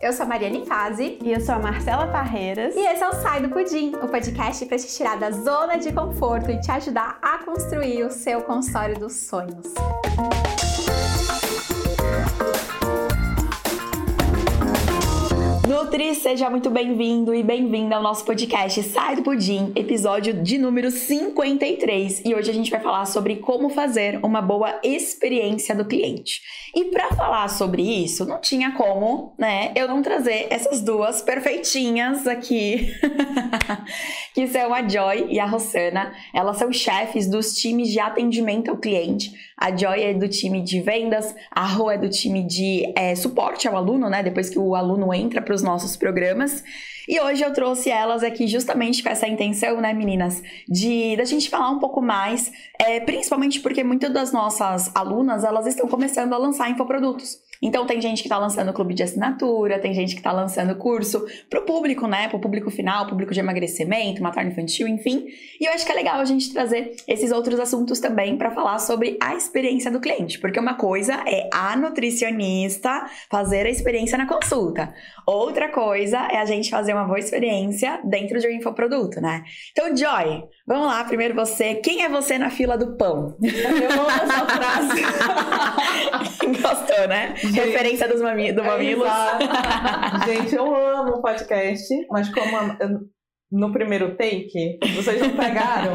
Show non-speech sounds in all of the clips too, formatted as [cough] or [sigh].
Eu sou a Mariane Fazi. E eu sou a Marcela Parreiras. E esse é o Sai do Pudim, o podcast para te tirar da zona de conforto e te ajudar a construir o seu consultório dos sonhos. Nutri, seja muito bem-vindo e bem-vinda ao nosso podcast Sai do Pudim, episódio de número 53. E hoje a gente vai falar sobre como fazer uma boa experiência do cliente. E para falar sobre isso, não tinha como, né, eu não trazer essas duas perfeitinhas aqui, [laughs] que são a Joy e a Rossana. Elas são chefes dos times de atendimento ao cliente. A Joy é do time de vendas, a Ro é do time de é, suporte ao aluno, né, depois que o aluno entra para os nossos programas. E hoje eu trouxe elas aqui justamente com essa intenção, né, meninas, de da gente falar um pouco mais, é, principalmente porque muitas das nossas alunas elas estão começando a lançar infoprodutos. Então tem gente que está lançando clube de assinatura, tem gente que está lançando curso para o público, né? Para o público final, público de emagrecimento, materno infantil, enfim. E eu acho que é legal a gente trazer esses outros assuntos também para falar sobre a experiência do cliente, porque uma coisa é a nutricionista fazer a experiência na consulta, outra coisa é a gente fazer uma boa experiência dentro de um infoproduto, né? Então, Joy, vamos lá, primeiro você. Quem é você na fila do pão? [laughs] Eu amo essa frase. [laughs] Gostou, né? Gente, Referência dos mami do Mamilos. É [laughs] Gente, eu amo o podcast, mas como a, no primeiro take, vocês não pegaram,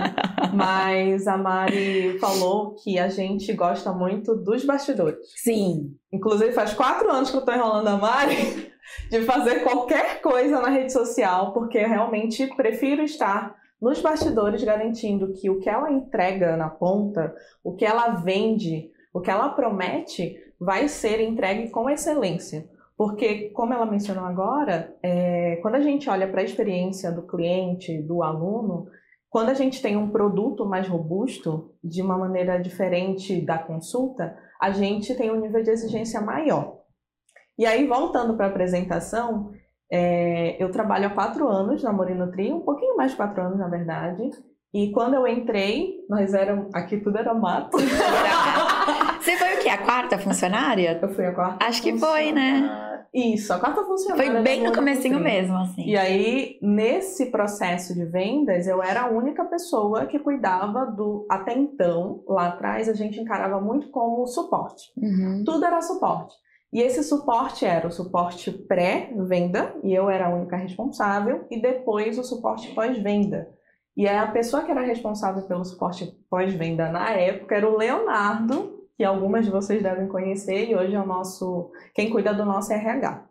mas a Mari falou que a gente gosta muito dos bastidores. Sim. Inclusive, faz quatro anos que eu tô enrolando a Mari de fazer qualquer coisa na rede social, porque eu realmente prefiro estar nos bastidores garantindo que o que ela entrega na ponta, o que ela vende, o que ela promete, vai ser entregue com excelência. Porque, como ela mencionou agora, é, quando a gente olha para a experiência do cliente, do aluno, quando a gente tem um produto mais robusto, de uma maneira diferente da consulta, a gente tem um nível de exigência maior. E aí, voltando para a apresentação, é, eu trabalho há quatro anos na Morinutri, um pouquinho mais de quatro anos, na verdade. E quando eu entrei, nós éramos. Aqui tudo era mato. [laughs] Você foi o quê? A quarta funcionária? Eu fui a quarta. Acho que foi, né? Isso, a quarta funcionária. Foi bem no comecinho mesmo, assim. E aí, nesse processo de vendas, eu era a única pessoa que cuidava do. Até então, lá atrás, a gente encarava muito como suporte. Uhum. Tudo era suporte. E esse suporte era o suporte pré-venda, e eu era a única responsável, e depois o suporte pós-venda. E a pessoa que era responsável pelo suporte pós-venda na época era o Leonardo, que algumas de vocês devem conhecer, e hoje é o nosso quem cuida do nosso RH.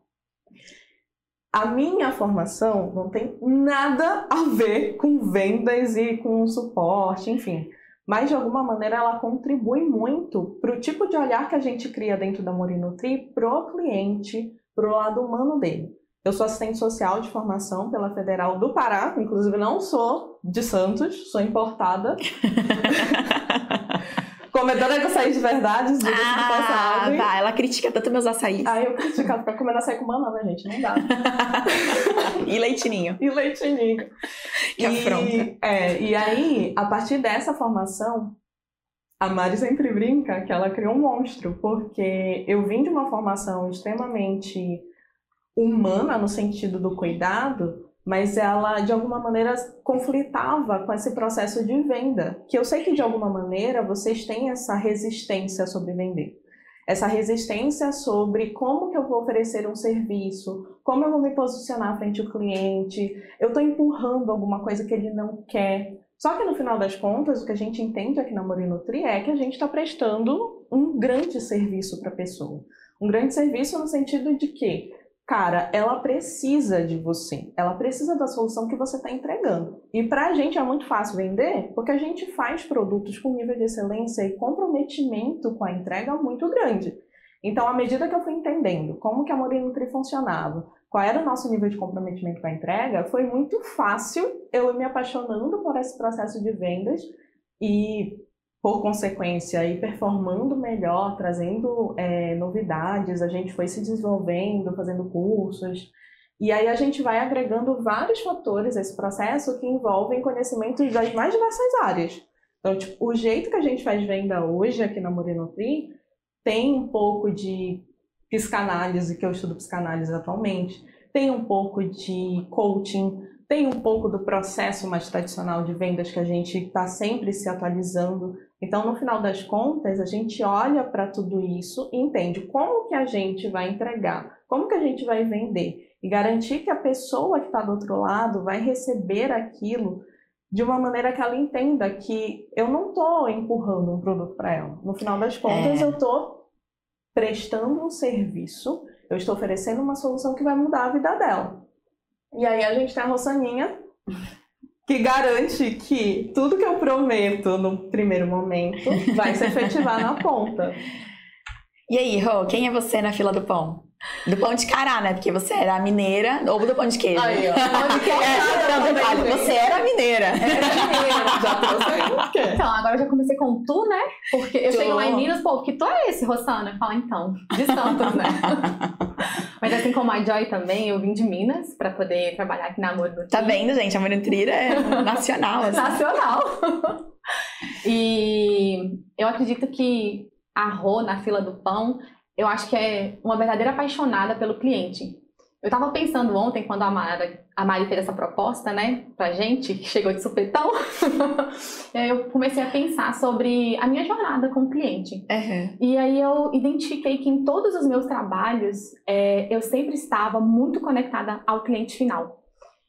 A minha formação não tem nada a ver com vendas e com suporte, enfim. Mas de alguma maneira ela contribui muito para o tipo de olhar que a gente cria dentro da Morinutri pro cliente, pro lado humano dele. Eu sou assistente social de formação pela Federal do Pará, inclusive não sou de Santos, sou importada. [laughs] Comedora de açaí de verdade, diga ah, de Tá, ela critica tanto meus açaí. Ah, eu critico, ficar comendo açaí com banana, gente, não dá. [laughs] e leitinho. E leitinho. Que afronta. É, e aí, a partir dessa formação, a Mari sempre brinca que ela criou um monstro, porque eu vim de uma formação extremamente humana no sentido do cuidado, mas ela de alguma maneira conflitava com esse processo de venda, que eu sei que de alguma maneira vocês têm essa resistência sobre vender. Essa resistência sobre como que eu vou oferecer um serviço, como eu vou me posicionar frente ao cliente, eu estou empurrando alguma coisa que ele não quer. Só que no final das contas, o que a gente entende aqui na Morinutri é que a gente está prestando um grande serviço para a pessoa. Um grande serviço no sentido de que cara, ela precisa de você, ela precisa da solução que você está entregando. E para a gente é muito fácil vender, porque a gente faz produtos com nível de excelência e comprometimento com a entrega muito grande. Então, à medida que eu fui entendendo como que a Morinutri funcionava, qual era o nosso nível de comprometimento com a entrega, foi muito fácil eu me apaixonando por esse processo de vendas e por consequência, ir performando melhor, trazendo é, novidades, a gente foi se desenvolvendo, fazendo cursos. E aí a gente vai agregando vários fatores a esse processo que envolvem conhecimentos das mais diversas áreas. Então, tipo, o jeito que a gente faz venda hoje aqui na Morinotri tem um pouco de psicanálise, que eu estudo psicanálise atualmente, tem um pouco de coaching, tem um pouco do processo mais tradicional de vendas que a gente está sempre se atualizando. Então, no final das contas, a gente olha para tudo isso e entende como que a gente vai entregar, como que a gente vai vender e garantir que a pessoa que está do outro lado vai receber aquilo de uma maneira que ela entenda que eu não estou empurrando um produto para ela. No final das contas, é. eu estou prestando um serviço, eu estou oferecendo uma solução que vai mudar a vida dela. E aí a gente tem a Rossaninha, que garante que tudo que eu prometo no primeiro momento vai se efetivar na ponta. E aí, Rô, quem é você na fila do pão? Do pão de cará, né? Porque você era mineira, ou do pão de queijo. Aí, ó. [laughs] Pão de queijo. É, não, detalhe, você era mineira. Era mineira, já trouxe aí. Então, agora eu já comecei com tu, né? Porque eu tu. chego lá em Minas, pô, que tu é esse, Rossana? Fala então, de Santos, né? [laughs] Mas assim como a Joy também, eu vim de Minas pra poder trabalhar aqui na Amor Tá vendo, gente? A Monutrira é [laughs] nacional. Assim. Nacional. e eu acredito que a Rô, na fila do pão, eu acho que é uma verdadeira apaixonada pelo cliente. Eu estava pensando ontem, quando a Mari, a Mari fez essa proposta, né, pra gente, que chegou de supetão, [laughs] eu comecei a pensar sobre a minha jornada com o cliente. Uhum. E aí eu identifiquei que em todos os meus trabalhos, é, eu sempre estava muito conectada ao cliente final.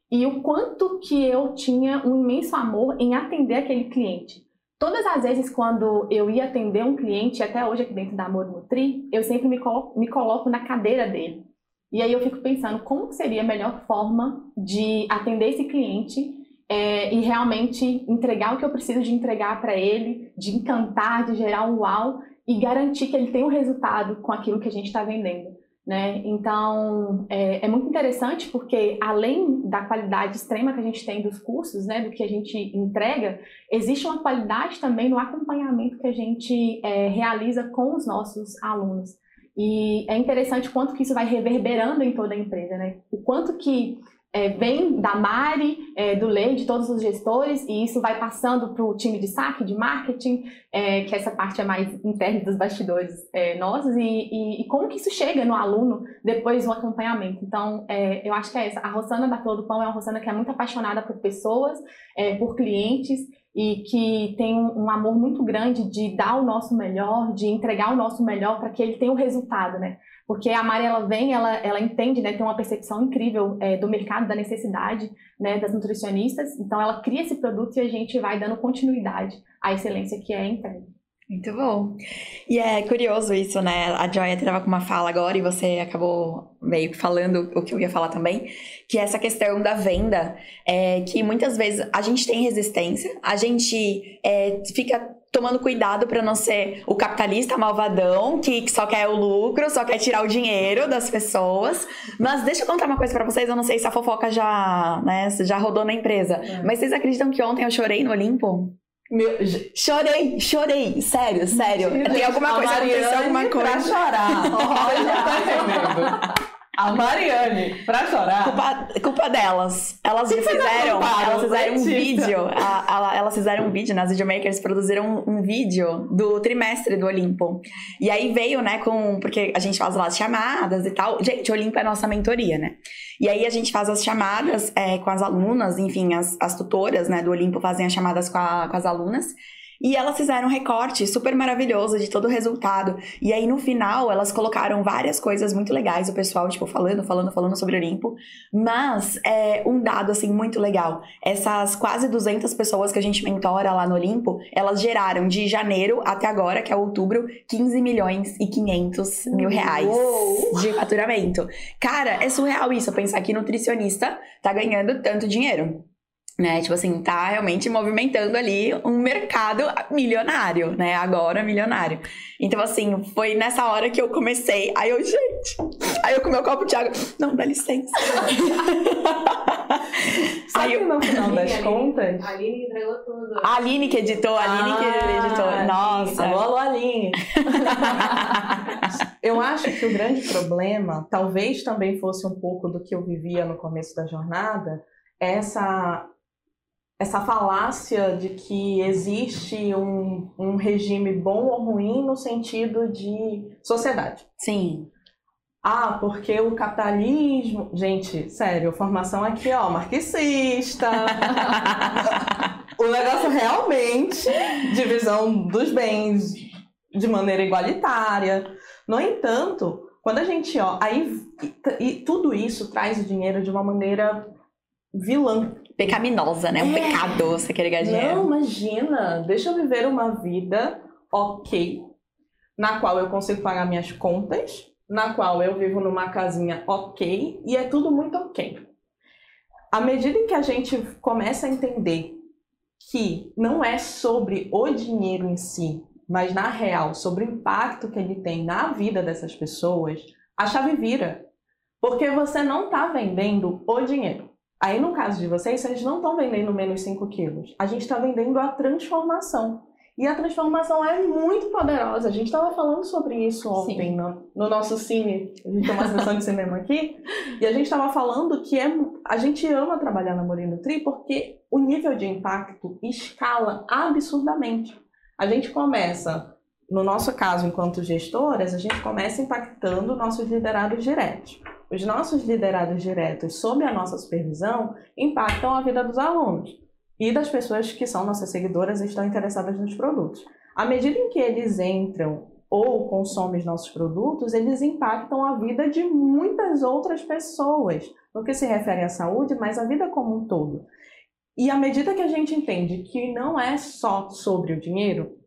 E o quanto que eu tinha um imenso amor em atender aquele cliente. Todas as vezes quando eu ia atender um cliente, até hoje aqui dentro da Amor Nutri, eu sempre me coloco, me coloco na cadeira dele. E aí eu fico pensando como seria a melhor forma de atender esse cliente é, e realmente entregar o que eu preciso de entregar para ele, de encantar, de gerar um uau e garantir que ele tenha um resultado com aquilo que a gente está vendendo. Né? Então, é, é, muito interessante porque, além da qualidade extrema que a gente tem dos cursos, né, do que a gente entrega, existe uma qualidade também no acompanhamento que a gente é, realiza com os nossos alunos. E é interessante quanto que isso vai reverberando em toda a empresa, né? O quanto que é, vem da Mari, é, do Lei, de todos os gestores, e isso vai passando para o time de saque, de marketing, é, que essa parte é mais interna dos bastidores é, nossos, e, e, e, como que isso chega no aluno depois do acompanhamento. Então, é, eu acho que é essa. A Rosana da Flor do Pão é uma Rosana que é muito apaixonada por pessoas, é, por clientes, e que tem um, amor muito grande de dar o nosso melhor, de entregar o nosso melhor para que ele tenha o um resultado, né? porque a Mari ela vem, ela, ela entende, né, tem uma percepção incrível é, do mercado, da necessidade né, das nutricionistas, então ela cria esse produto e a gente vai dando continuidade à excelência que é entregue. Muito bom. E é curioso isso, né? A Joy estava com uma fala agora e você acabou meio que falando o que eu ia falar também, que é essa questão da venda, é, que muitas vezes a gente tem resistência, a gente é, fica tomando cuidado para não ser o capitalista malvadão que só quer o lucro, só quer tirar o dinheiro das pessoas. Mas deixa eu contar uma coisa para vocês, eu não sei se a fofoca já, né, já rodou na empresa, é. mas vocês acreditam que ontem eu chorei no Olimpo? Meu, chorei, chorei, sério, sério. Tem alguma coisa, aconteceu alguma coisa. Pra chorar. [laughs] Olha, tá. A Mariane, pra chorar. Culpa, culpa delas. Elas que fizeram, elas fizeram um vídeo. A, a, elas fizeram um vídeo, nas videomakers produziram um, um, vídeo do trimestre do Olimpo. E aí veio, né, com. Porque a gente faz lá as chamadas e tal. Gente, o Olimpo é nossa mentoria, né? E aí a gente faz as chamadas é, com as alunas, enfim, as, as tutoras, né, do Olimpo fazem as chamadas com, a, com as alunas. E elas fizeram um recorte super maravilhoso de todo o resultado. E aí, no final, elas colocaram várias coisas muito legais, o pessoal, tipo, falando, falando, falando sobre Olimpo. Mas, é, um dado, assim, muito legal. Essas quase 200 pessoas que a gente mentora lá no Olimpo, elas geraram de janeiro até agora, que é outubro, 15 milhões e 500 mil reais Uou. de faturamento. Cara, é surreal isso, pensar que nutricionista tá ganhando tanto dinheiro né? Tipo assim, tá realmente movimentando ali um mercado milionário, né? Agora milionário. Então, assim, foi nessa hora que eu comecei. Aí eu, gente. Aí eu com meu copo de água. Não, dá licença. [laughs] aí eu, no final das contas. A Aline entregou tudo. A Aline que editou, a Aline ah, que editou. Nossa. Alô, alô, Aline. [laughs] eu acho que o grande problema, talvez também fosse um pouco do que eu vivia no começo da jornada, essa essa falácia de que existe um, um regime bom ou ruim no sentido de sociedade. Sim. Ah, porque o capitalismo. Gente, sério, formação aqui, ó, marxista. [laughs] o negócio realmente, divisão dos bens de maneira igualitária. No entanto, quando a gente, ó, aí e tudo isso traz o dinheiro de uma maneira vilã. Pecaminosa, né? Um é. pecado você querer ganhar dinheiro. Não, imagina. Deixa eu viver uma vida ok, na qual eu consigo pagar minhas contas, na qual eu vivo numa casinha ok, e é tudo muito ok. À medida em que a gente começa a entender que não é sobre o dinheiro em si, mas na real, sobre o impacto que ele tem na vida dessas pessoas, a chave vira. Porque você não está vendendo o dinheiro. Aí, no caso de vocês, vocês não estão vendendo menos 5 quilos. A gente está vendendo a transformação. E a transformação é muito poderosa. A gente estava falando sobre isso ontem no, no, nosso cine. A gente tem uma sessão de cinema aqui. E a gente estava falando que é, a gente ama trabalhar na Moreno Tri porque o nível de impacto escala absurdamente. A gente começa, no nosso caso, enquanto gestoras, a gente começa impactando nossos liderados diretos. Os nossos liderados diretos, sob a nossa supervisão, impactam a vida dos alunos e das pessoas que são nossas seguidoras e estão interessadas nos produtos. À medida em que eles entram ou consomem os nossos produtos, eles impactam a vida de muitas outras pessoas, no que se refere à saúde, mas a vida como um todo. E à medida que a gente entende que não é só sobre o dinheiro,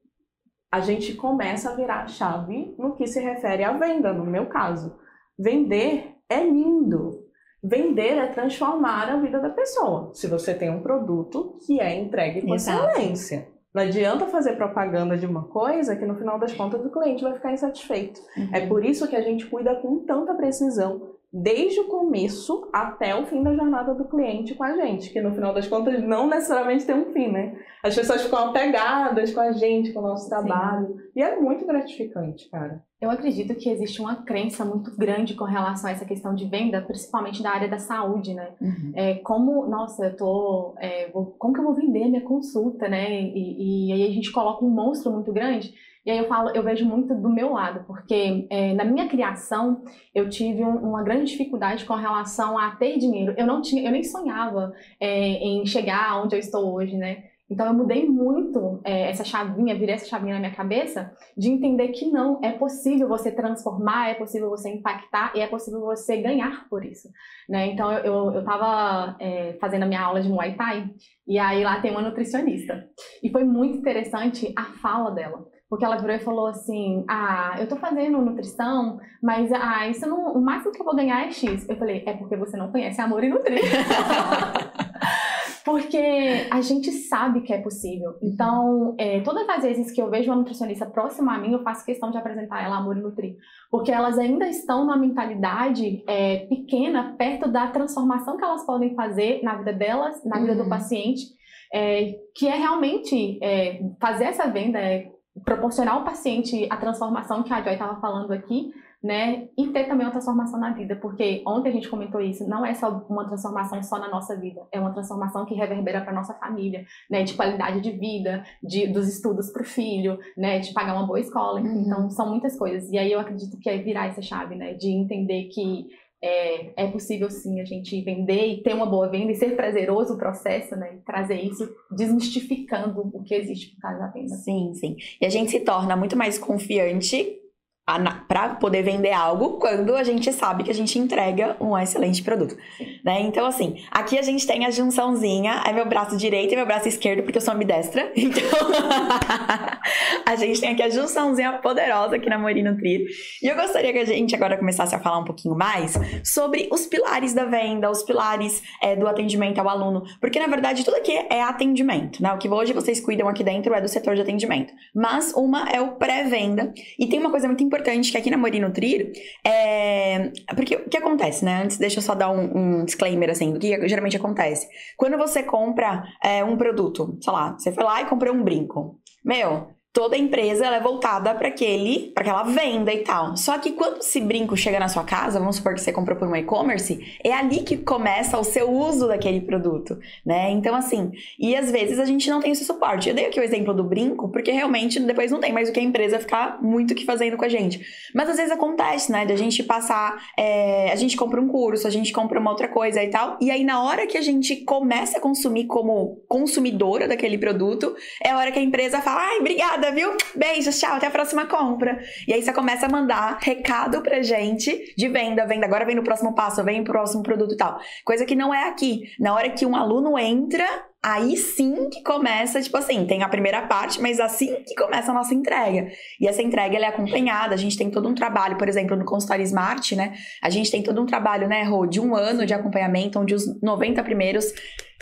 a gente começa a virar a chave no que se refere à venda, no meu caso. Vender é lindo. Vender é transformar a vida da pessoa. Se você tem um produto que é entregue com Exato. excelência. Não adianta fazer propaganda de uma coisa que no final das contas o cliente vai ficar insatisfeito. Uhum. É por isso que a gente cuida com tanta precisão desde o começo até o fim da jornada do cliente com a gente, que no final das contas não necessariamente tem um fim, né? As pessoas ficam apegadas com a gente, com o nosso trabalho, Sim. e é muito gratificante, cara. Eu acredito que existe uma crença muito grande com relação a essa questão de venda, principalmente da área da saúde, né? Uhum. É, como, nossa, eu tô, é, vou, como que eu vou vender minha consulta, né? E, e, e aí a gente coloca um monstro muito grande e aí eu falo, eu vejo muito do meu lado, porque é, na minha criação eu tive um, uma grande dificuldade com relação a ter dinheiro. Eu não tinha, eu nem sonhava é, em chegar onde eu estou hoje, né? Então eu mudei muito é, essa chavinha, virei essa chavinha na minha cabeça de entender que não, é possível você transformar, é possível você impactar e é possível você ganhar por isso. Né? Então eu, eu, eu tava é, fazendo a minha aula de Muay Thai e aí lá tem uma nutricionista. E foi muito interessante a fala dela. Porque ela virou e falou assim: Ah, eu tô fazendo nutrição, mas ah, isso não, o máximo que eu vou ganhar é X. Eu falei: É porque você não conhece amor e nutrir. [laughs] porque a gente sabe que é possível. Então, é, todas as vezes que eu vejo uma nutricionista próxima a mim, eu faço questão de apresentar ela amor e nutrir. Porque elas ainda estão numa mentalidade é, pequena, perto da transformação que elas podem fazer na vida delas, na vida uhum. do paciente. É, que é realmente é, fazer essa venda, é proporcionar ao paciente a transformação que a Joy estava falando aqui, né? E ter também uma transformação na vida, porque ontem a gente comentou isso, não é só uma transformação só na nossa vida, é uma transformação que reverbera para nossa família, né? De qualidade de vida, de dos estudos para o filho, né? De pagar uma boa escola, uhum. então são muitas coisas. E aí eu acredito que é virar essa chave, né? De entender que é, é, possível sim a gente vender e ter uma boa venda e ser prazeroso o processo, né? E trazer isso desmistificando o que existe por trás da venda. Sim, sim. E a gente se torna muito mais confiante para poder vender algo quando a gente sabe que a gente entrega um excelente produto, né? Então assim, aqui a gente tem a junçãozinha, é meu braço direito e meu braço esquerdo porque eu sou ambidestra. [laughs] Então [laughs] a gente tem aqui a junçãozinha poderosa aqui na Morino Trir. E eu gostaria que a gente agora começasse a falar um pouquinho mais sobre os pilares da venda, os pilares é, do atendimento ao aluno, porque na verdade tudo aqui é atendimento, né? O que hoje vocês cuidam aqui dentro é do setor de atendimento, mas uma é o pré-venda e tem uma coisa muito importante importante que aqui na Mori Nutrir é. Porque o que acontece, né? Antes, deixa eu só dar um, um disclaimer assim do que geralmente acontece. Quando você compra é, um produto, sei lá, você foi lá e comprou um brinco. Meu, toda empresa é voltada para aquele, para aquela venda e tal. Só que quando esse brinco chega na sua casa, vamos supor que você comprou por um e-commerce, é ali que começa o seu uso daquele produto, né? Então assim, e às vezes a gente não tem esse suporte. Eu dei aqui o exemplo do brinco, porque realmente depois não tem mais o que a empresa ficar muito que fazendo com a gente. Mas às vezes acontece, né, de a gente passar, é, a gente compra um curso, a gente compra uma outra coisa e tal, e aí na hora que a gente começa a consumir como consumidora daquele produto, é a hora que a empresa fala, ai, obrigada obrigada, viu? Beijos, tchau, até a próxima compra. E aí você começa a mandar recado pra gente de venda, venda, agora vem no próximo passo, vem no próximo produto e tal. Coisa que não é aqui. Na hora que um aluno entra, aí sim que começa, tipo assim, tem a primeira parte, mas assim que começa a nossa entrega. E essa entrega ela é acompanhada, a gente tem todo um trabalho, por exemplo, no consultório Smart, né? A gente tem todo um trabalho, né, Rô, de um ano de acompanhamento, onde os 90 primeiros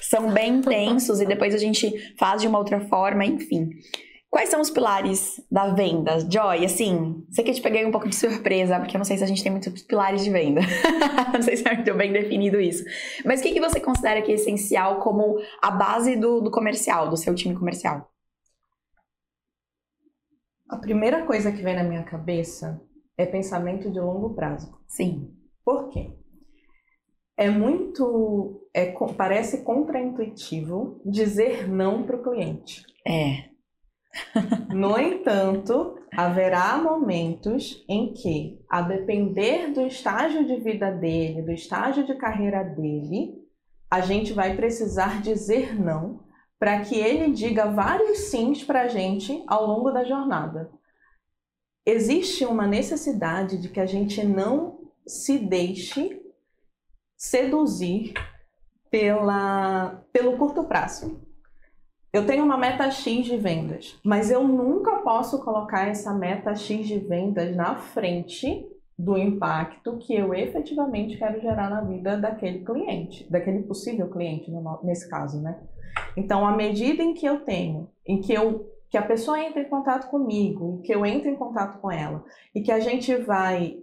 são bem [laughs] intensos e depois a gente faz de uma outra forma, enfim. Quais são os pilares da venda, Joy? Assim, sei que eu te peguei um pouco de surpresa, porque eu não sei se a gente tem muitos pilares de venda. [laughs] não sei se é muito bem definido isso. Mas o que, que você considera que é essencial como a base do, do comercial, do seu time comercial? A primeira coisa que vem na minha cabeça é pensamento de longo prazo. Sim. Por quê? É muito. É, parece contraintuitivo dizer não para o cliente. É. No entanto, haverá momentos em que, a depender do estágio de vida dele, do estágio de carreira dele, a gente vai precisar dizer não para que ele diga vários sims para a gente ao longo da jornada. Existe uma necessidade de que a gente não se deixe seduzir pela, pelo curto prazo eu tenho uma meta X de vendas, mas eu nunca posso colocar essa meta X de vendas na frente do impacto que eu efetivamente quero gerar na vida daquele cliente, daquele possível cliente, nesse caso, né? Então, à medida em que eu tenho, em que eu que a pessoa entra em contato comigo, em que eu entro em contato com ela, e que a gente vai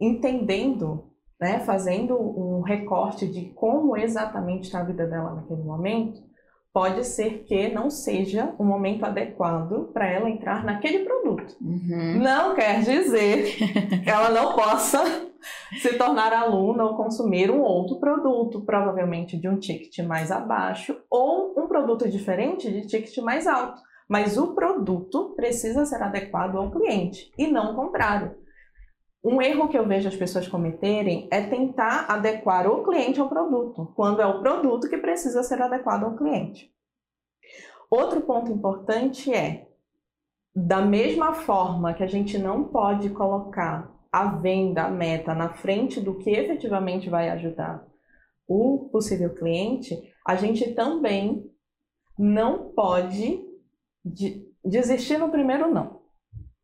entendendo, né, fazendo um recorte de como exatamente está a vida dela naquele momento, pode ser que não seja o momento adequado para ela entrar naquele produto. Uhum. Não quer dizer que ela não possa se tornar aluna ou consumir um outro produto, provavelmente de um ticket mais abaixo, ou um produto diferente de ticket mais alto. Mas o produto precisa ser adequado ao cliente e não o contrário. Um erro que eu vejo as pessoas cometerem é tentar adequar o cliente ao produto, quando é o produto que precisa ser adequado ao cliente. Outro ponto importante é, da mesma forma que a gente não pode colocar a venda, a meta, na frente do que efetivamente vai ajudar o possível cliente, a gente também não pode desistir no primeiro não.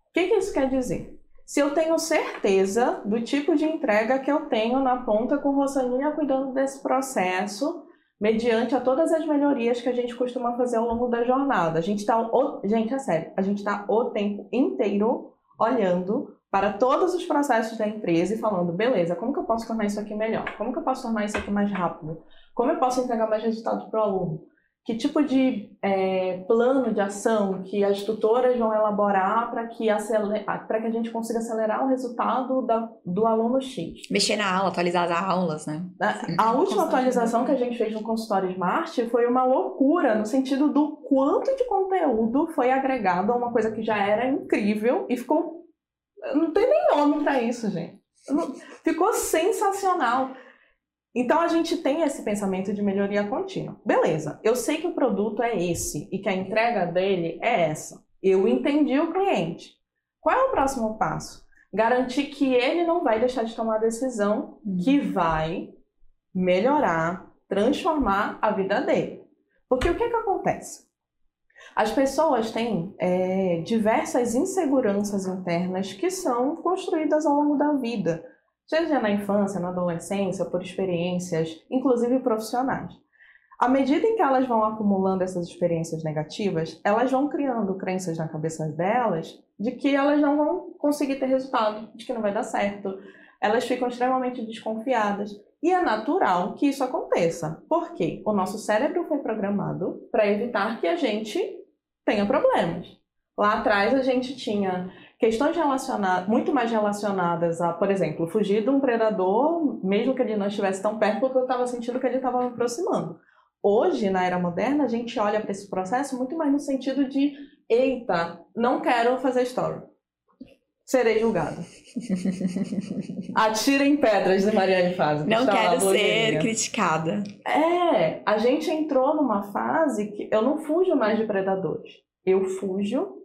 O que, que isso quer dizer? Se eu tenho certeza do tipo de entrega que eu tenho na ponta com Rosaninha cuidando desse processo, mediante a todas as melhorias que a gente costuma fazer ao longo da jornada. A gente está, gente, é sério, a gente está o tempo inteiro olhando para todos os processos da empresa e falando, beleza, como que eu posso tornar isso aqui melhor? Como que eu posso tornar isso aqui mais rápido? Como eu posso entregar mais resultado para o aluno? Que tipo de é, plano de ação que as tutoras vão elaborar para que, para que a gente consiga acelerar o resultado da, do aluno X. Mexer na aula, atualizar as aulas, né? A, a última atualização que a gente fez no consultório Smart foi uma loucura, no sentido do quanto de conteúdo foi agregado a uma coisa que já era incrível e ficou. Não tem nem nome para isso, gente. Ficou sensacional. Então a gente tem esse pensamento de melhoria contínua. Beleza, eu sei que o produto é esse e que a entrega dele é essa. Eu entendi o cliente. Qual é o próximo passo? Garantir que ele não vai deixar de tomar a decisão uhum. que vai melhorar, transformar a vida dele. Porque o que, que acontece? As pessoas têm é, diversas inseguranças internas que são construídas ao longo da vida seja na infância, na adolescência, por experiências, inclusive profissionais. À medida em que elas vão acumulando essas experiências negativas, elas vão criando crenças na cabeça delas de que elas não vão conseguir ter resultado, de que não vai dar certo. Elas ficam extremamente desconfiadas. E é natural que isso aconteça, porque o nosso cérebro foi programado para evitar que a gente tenha problemas. Lá atrás a gente tinha questões relacionadas, muito mais relacionadas a, por exemplo, fugir de um predador, mesmo que ele não estivesse tão perto, porque eu estava sentindo que ele estava me aproximando. Hoje, na era moderna, a gente olha para esse processo muito mais no sentido de: eita, não quero fazer story. Serei julgada. [laughs] Atirem pedras de Mariane Faz. Não quero ser criticada. É, a gente entrou numa fase que eu não fujo mais de predadores. Eu fujo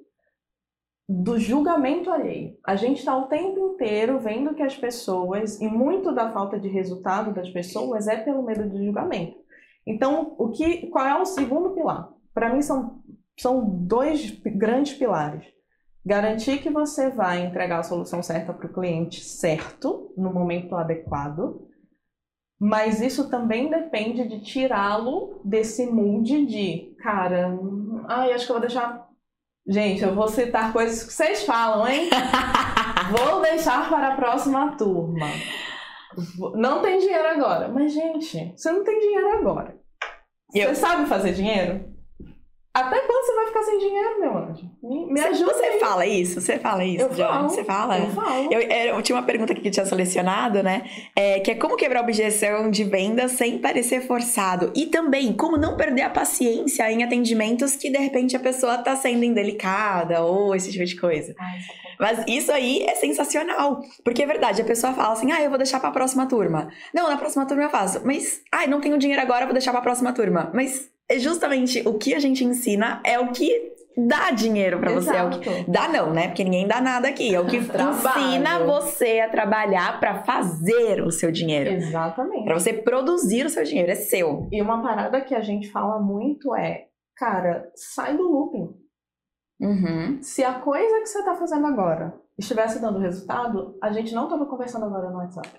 do julgamento alheio. A gente está o tempo inteiro vendo que as pessoas, e muito da falta de resultado das pessoas é pelo medo de julgamento. Então, o que, qual é o segundo pilar? Para mim são, são dois grandes pilares. Garantir que você vai entregar a solução certa para o cliente certo, no momento adequado, mas isso também depende de tirá-lo desse mood de, cara, ai, acho que eu vou deixar Gente, eu vou citar coisas que vocês falam, hein? [laughs] vou deixar para a próxima turma. Não tem dinheiro agora. Mas, gente, você não tem dinheiro agora. Eu... Você sabe fazer dinheiro? Até quando você vai ficar sem dinheiro, meu anjo? Me, me ajuda. Você aí. fala isso? Você fala isso, eu Falo, você fala? Eu falo. Eu, eu, tinha uma pergunta aqui que tinha selecionado, né? É, que é como quebrar objeção de venda sem parecer forçado. E também como não perder a paciência em atendimentos que de repente a pessoa tá sendo indelicada ou esse tipo de coisa. Ai, Mas isso aí é sensacional. Porque é verdade, a pessoa fala assim: ah, eu vou deixar pra próxima turma. Não, na próxima turma eu faço. Mas, ai, ah, não tenho dinheiro agora, vou deixar pra próxima turma. Mas é justamente o que a gente ensina é o que dá dinheiro para você. É o que... Dá não, né? Porque ninguém dá nada aqui. É o que [laughs] ensina você a trabalhar para fazer o seu dinheiro. Exatamente. Para você produzir o seu dinheiro, é seu. E uma parada que a gente fala muito é, cara, sai do looping. Uhum. Se a coisa que você tá fazendo agora estivesse dando resultado, a gente não tava conversando agora no WhatsApp.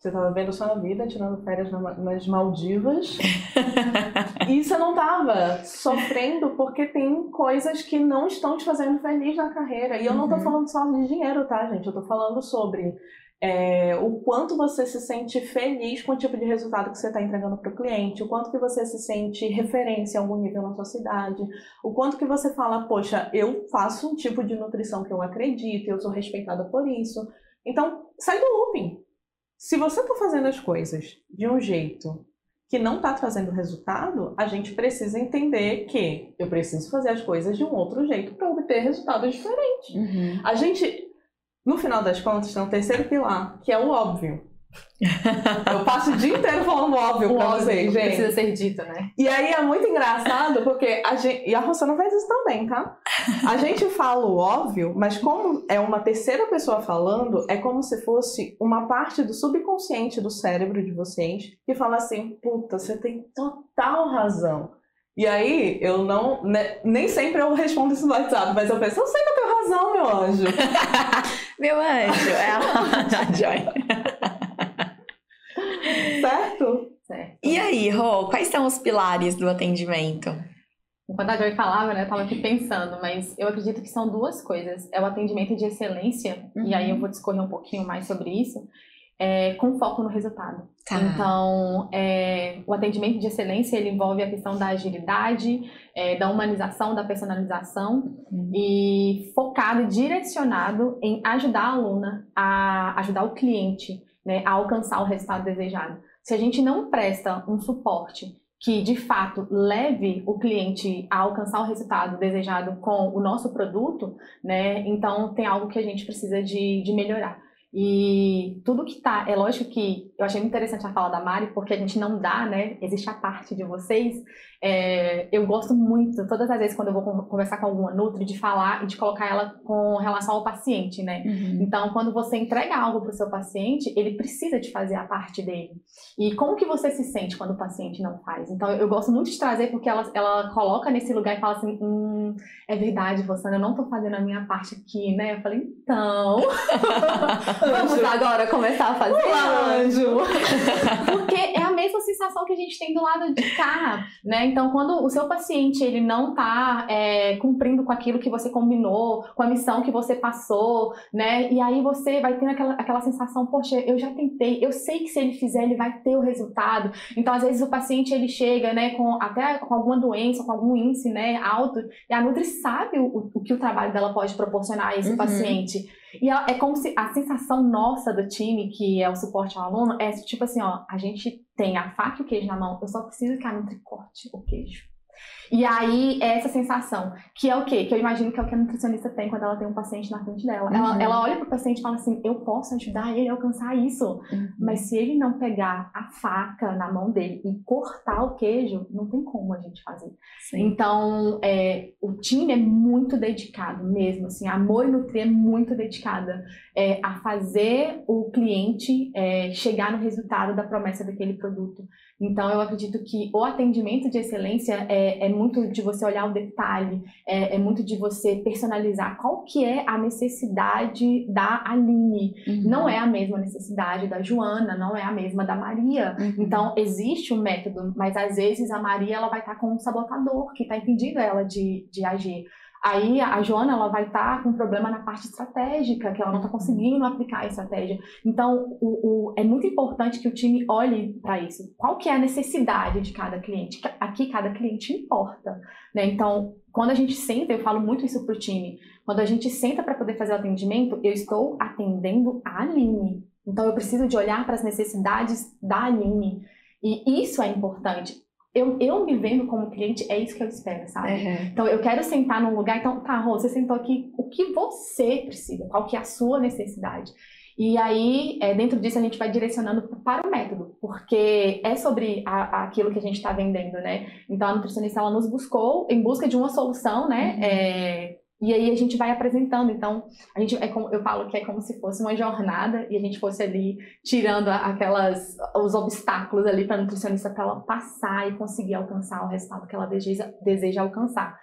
Você estava vendo sua vida, tirando férias nas Maldivas. [laughs] e você não estava sofrendo porque tem coisas que não estão te fazendo feliz na carreira. E eu não estou uhum. falando só de dinheiro, tá, gente? Eu estou falando sobre é, o quanto você se sente feliz com o tipo de resultado que você está entregando para o cliente, o quanto que você se sente referência a algum nível na sua cidade, o quanto que você fala, poxa, eu faço um tipo de nutrição que eu acredito, eu sou respeitada por isso. Então, sai do looping se você está fazendo as coisas de um jeito que não está trazendo resultado, a gente precisa entender que eu preciso fazer as coisas de um outro jeito para obter resultados diferentes. Uhum. A gente, no final das contas, tem um terceiro pilar, que é o óbvio. Eu passo o dia inteiro falando óbvio pra vocês, gente. Precisa ser dito, né? E aí é muito engraçado, porque a gente. E a Rossana faz isso também, tá? A gente fala o óbvio, mas como é uma terceira pessoa falando, é como se fosse uma parte do subconsciente do cérebro de vocês que fala assim: puta, você tem total razão. E aí, eu não. Né, nem sempre eu respondo isso no WhatsApp, mas eu penso, eu sei que eu tenho razão, meu anjo. [laughs] meu anjo, é a [laughs] Joy. Certo? Certo. E aí, Rô, quais são os pilares do atendimento? Enquanto a Joy falava, né, eu tava aqui pensando, mas eu acredito que são duas coisas. É o atendimento de excelência, uhum. e aí eu vou discorrer um pouquinho mais sobre isso, é, com foco no resultado. Tá. Então, é, o atendimento de excelência, ele envolve a questão da agilidade, é, da humanização, da personalização, uhum. e focado e direcionado em ajudar a aluna, a ajudar o cliente né, a alcançar o resultado desejado. Se a gente não presta um suporte que de fato leve o cliente a alcançar o resultado desejado com o nosso produto, né, então tem algo que a gente precisa de, de melhorar. E tudo que tá, é lógico que eu achei muito interessante a fala da Mari, porque a gente não dá, né? Existe a parte de vocês. É, eu gosto muito, todas as vezes quando eu vou conversar com alguma Nutri, de falar e de colocar ela com relação ao paciente, né? Uhum. Então, quando você entrega algo para o seu paciente, ele precisa de fazer a parte dele. E como que você se sente quando o paciente não faz? Então, eu gosto muito de trazer, porque ela, ela coloca nesse lugar e fala assim: hum, é verdade, você, eu não tô fazendo a minha parte aqui, né? Eu falei, então. [laughs] Vamos agora começar a fazer. Olá, anjo! [laughs] Porque é a mesma sensação que a gente tem do lado de cá, né? Então, quando o seu paciente ele não está é, cumprindo com aquilo que você combinou, com a missão que você passou, né? E aí você vai tendo aquela, aquela sensação, poxa, eu já tentei, eu sei que se ele fizer, ele vai ter o resultado. Então, às vezes o paciente ele chega, né, com até com alguma doença, com algum índice, né, alto, e a Nutri sabe o, o que o trabalho dela pode proporcionar a esse uhum. paciente. E é como se a sensação nossa do time, que é o suporte ao aluno, é tipo assim, ó, a gente tem a faca e o queijo na mão, eu só preciso que a Nutri corte o queijo. E aí, é essa sensação, que é o quê? Que eu imagino que é o que a nutricionista tem quando ela tem um paciente na frente dela. Uhum. Ela, ela olha pro paciente e fala assim: eu posso ajudar ele a alcançar isso. Uhum. Mas se ele não pegar a faca na mão dele e cortar o queijo, não tem como a gente fazer. Sim. Então, é, o time é muito dedicado mesmo. Assim, a Amor e Nutri é muito dedicada é, a fazer o cliente é, chegar no resultado da promessa daquele produto. Então, eu acredito que o atendimento de excelência é, é muito de você olhar o detalhe, é, é, muito de você personalizar qual que é a necessidade da Aline. Uhum. Não é a mesma necessidade da Joana, não é a mesma da Maria. Uhum. Então, existe um método, mas às vezes a Maria ela vai estar com um sabotador que está impedindo ela de, de agir. Aí a Joana ela vai estar tá com um problema na parte estratégica, que ela não está conseguindo aplicar a estratégia. Então, o, o, é muito importante que o time olhe para isso. Qual que é a necessidade de cada cliente? Aqui cada cliente importa. Né? Então, quando a gente senta, eu falo muito isso para o time, quando a gente senta para poder fazer o atendimento, eu estou atendendo a Aline. Então, eu preciso de olhar para as necessidades da Aline. E isso é importante eu, eu me vendo como cliente, é isso que eu espero, sabe? Uhum. Então, eu quero sentar num lugar, então, tá, Rô, você sentou aqui, o que você precisa? Qual que é a sua necessidade? E aí, é, dentro disso, a gente vai direcionando para o método, porque é sobre a, aquilo que a gente está vendendo, né? Então, a nutricionista, ela nos buscou em busca de uma solução, né? Uhum. É, e aí a gente vai apresentando. Então, a gente é como, eu falo que é como se fosse uma jornada e a gente fosse ali tirando aquelas os obstáculos ali para a nutricionista para ela passar e conseguir alcançar o resultado que ela deseja, deseja alcançar.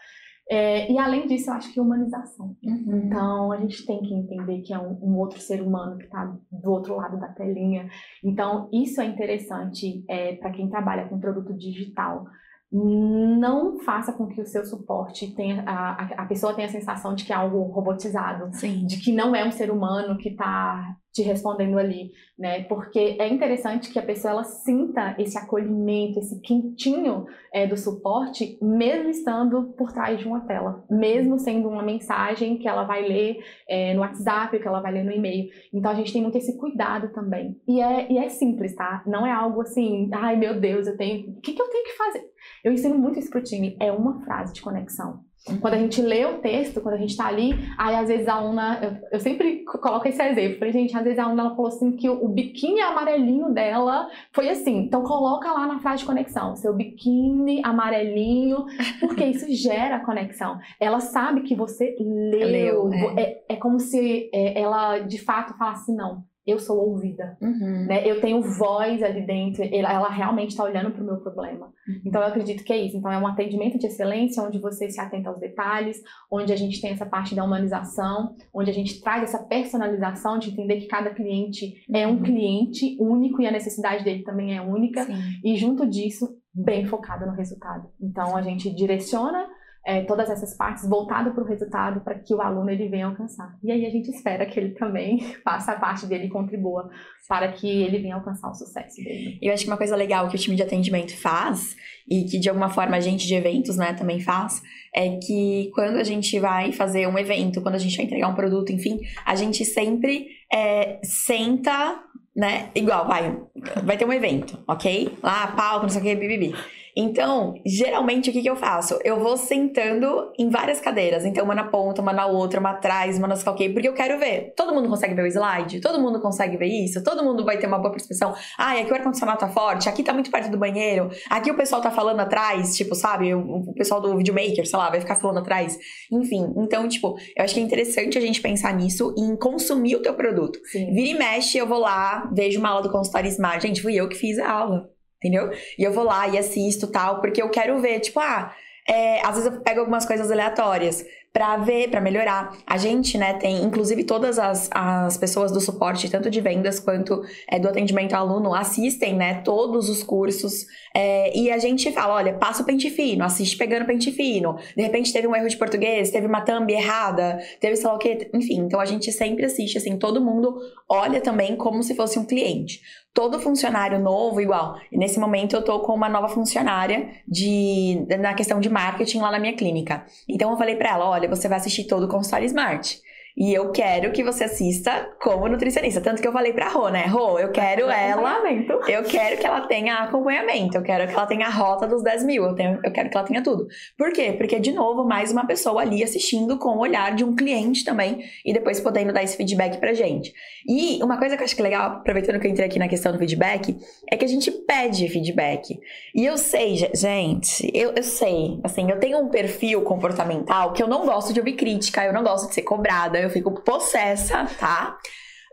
É, e além disso, eu acho que humanização. Uhum. Então, a gente tem que entender que é um, um outro ser humano que está do outro lado da telinha. Então, isso é interessante é, para quem trabalha com produto digital não faça com que o seu suporte tenha a, a pessoa tenha a sensação de que é algo robotizado, Sim. de que não é um ser humano que está te respondendo ali, né? Porque é interessante que a pessoa ela sinta esse acolhimento, esse quentinho é, do suporte, mesmo estando por trás de uma tela, mesmo sendo uma mensagem que ela vai ler é, no WhatsApp, que ela vai ler no e-mail. Então a gente tem muito esse cuidado também. E é, e é simples, tá? Não é algo assim, ai meu Deus, eu tenho. O que, que eu tenho que fazer? Eu ensino muito isso pro time. É uma frase de conexão. Quando a gente lê o texto, quando a gente tá ali, aí às vezes a aluna, eu, eu sempre coloco esse exemplo, falei, gente, às vezes a aluna ela falou assim que o, o, biquíni amarelinho dela foi assim, então coloca lá na frase de conexão, seu biquíni amarelinho, porque isso [laughs] gera conexão. Ela sabe que você leu, leu é. É, é. como se é, ela de fato falasse, não, eu sou ouvida, uhum. né? Eu tenho voz ali dentro, ela, ela realmente está olhando para o meu problema. Uhum. Então eu acredito que é isso. Então é um atendimento de excelência onde você se atenta aos detalhes, onde a gente tem essa parte da humanização, onde a gente traz essa personalização de entender que cada cliente uhum. é um uhum. cliente único e a necessidade dele também é única. Sim. E junto disso, bem focada no resultado. Então a gente direciona é, todas essas partes voltado para o resultado para que o aluno ele venha alcançar. E aí a gente espera que ele também [laughs] faça a parte dele e contribua para que ele venha alcançar o sucesso dele. Eu acho que uma coisa legal que o time de atendimento faz e que de alguma forma a gente de eventos, né, também faz, é que quando a gente vai fazer um evento, quando a gente vai entregar um produto, enfim, a gente sempre é, senta, né, igual, vai, vai ter um evento, ok? Lá, palco, não sei o que, bibibi. Então, geralmente, o que, que eu faço? Eu vou sentando em várias cadeiras. Então, uma na ponta, uma na outra, uma atrás, uma nas qualquer, porque eu quero ver. Todo mundo consegue ver o slide? Todo mundo consegue ver isso? Todo mundo vai ter uma boa percepção? Ah, aqui o ar-condicionado tá forte, aqui tá muito perto do banheiro, aqui o pessoal tá falando atrás, tipo, sabe? O, o pessoal do videomaker, sei lá, vai ficar falando atrás. Enfim, então, tipo, eu acho que é interessante a gente pensar nisso e em consumir o teu produto. Sim. Vira e mexe, eu vou lá, vejo uma aula do consultório Smart. Gente, fui eu que fiz a aula entendeu? E eu vou lá e assisto tal, porque eu quero ver, tipo, ah, é, às vezes eu pego algumas coisas aleatórias. para ver, para melhorar. A gente, né, tem, inclusive todas as, as pessoas do suporte, tanto de vendas quanto é, do atendimento ao aluno, assistem, né, todos os cursos é, e a gente fala, olha, passa o pente fino, assiste pegando pente fino. De repente teve um erro de português, teve uma thumb errada, teve sei lá o quê, enfim. Então a gente sempre assiste, assim, todo mundo olha também como se fosse um cliente todo funcionário novo igual. Nesse momento eu tô com uma nova funcionária de na questão de marketing lá na minha clínica. Então eu falei para ela, olha, você vai assistir todo o consultório Smart. E eu quero que você assista como nutricionista. Tanto que eu falei pra Rô, né? Rô, eu quero ela. Eu quero que ela tenha acompanhamento. Eu quero que ela tenha a rota dos 10 mil. Eu, tenho, eu quero que ela tenha tudo. Por quê? Porque, de novo, mais uma pessoa ali assistindo com o olhar de um cliente também. E depois podendo dar esse feedback pra gente. E uma coisa que eu acho que é legal, aproveitando que eu entrei aqui na questão do feedback, é que a gente pede feedback. E eu sei, gente, eu, eu sei. Assim, eu tenho um perfil comportamental que eu não gosto de ouvir crítica, eu não gosto de ser cobrada eu fico possessa, tá?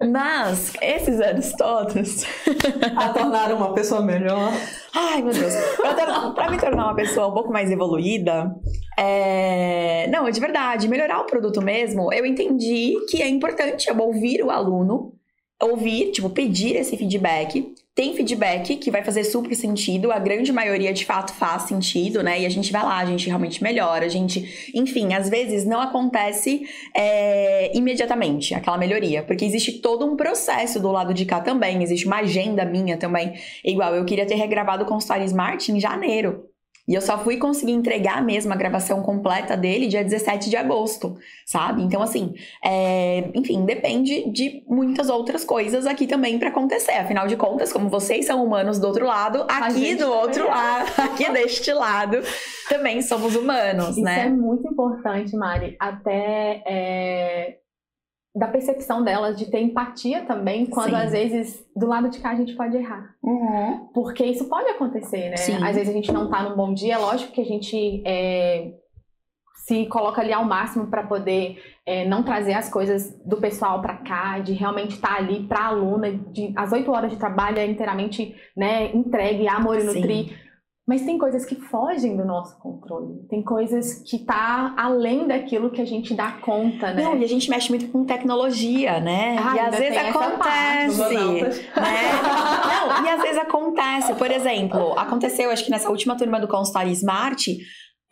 Mas esses anos todos. [laughs] a tornar uma pessoa melhor. Ai, meu Deus. Pra, pra, me tornar uma pessoa um pouco mais evoluída, é... não, de verdade, melhorar o produto mesmo, eu entendi que é importante eu ouvir o aluno, ouvir, tipo, pedir esse feedback tem feedback que vai fazer super sentido, a grande maioria de fato faz sentido, né? E a gente vai lá, a gente realmente melhora, a gente. Enfim, às vezes não acontece é, imediatamente aquela melhoria, porque existe todo um processo do lado de cá também, existe uma agenda minha também. Igual, eu queria ter regravado com o Star Smart em janeiro. E eu só fui conseguir entregar mesmo a gravação completa dele dia 17 de agosto, sabe? Então, assim, é... enfim, depende de muitas outras coisas aqui também para acontecer. Afinal de contas, como vocês são humanos do outro lado, aqui do outro lado, aqui deste lado, também somos humanos, Isso né? Isso é muito importante, Mari. Até é, da percepção delas de ter empatia também, quando Sim. às vezes do lado de cá a gente pode errar. Uhum. Porque isso pode acontecer, né? Sim. Às vezes a gente não tá num bom dia, é lógico que a gente é, se coloca ali ao máximo para poder é, não trazer as coisas do pessoal para cá, de realmente estar tá ali para a aluna, de, as oito horas de trabalho é inteiramente né, entregue, amor e nutrir. Mas tem coisas que fogem do nosso controle. Tem coisas que tá além daquilo que a gente dá conta, né? Não, e a gente mexe muito com tecnologia, né? Ah, e às vezes acontece. Né? Não, e às vezes acontece. Por exemplo, aconteceu, acho que nessa última turma do Constar Smart,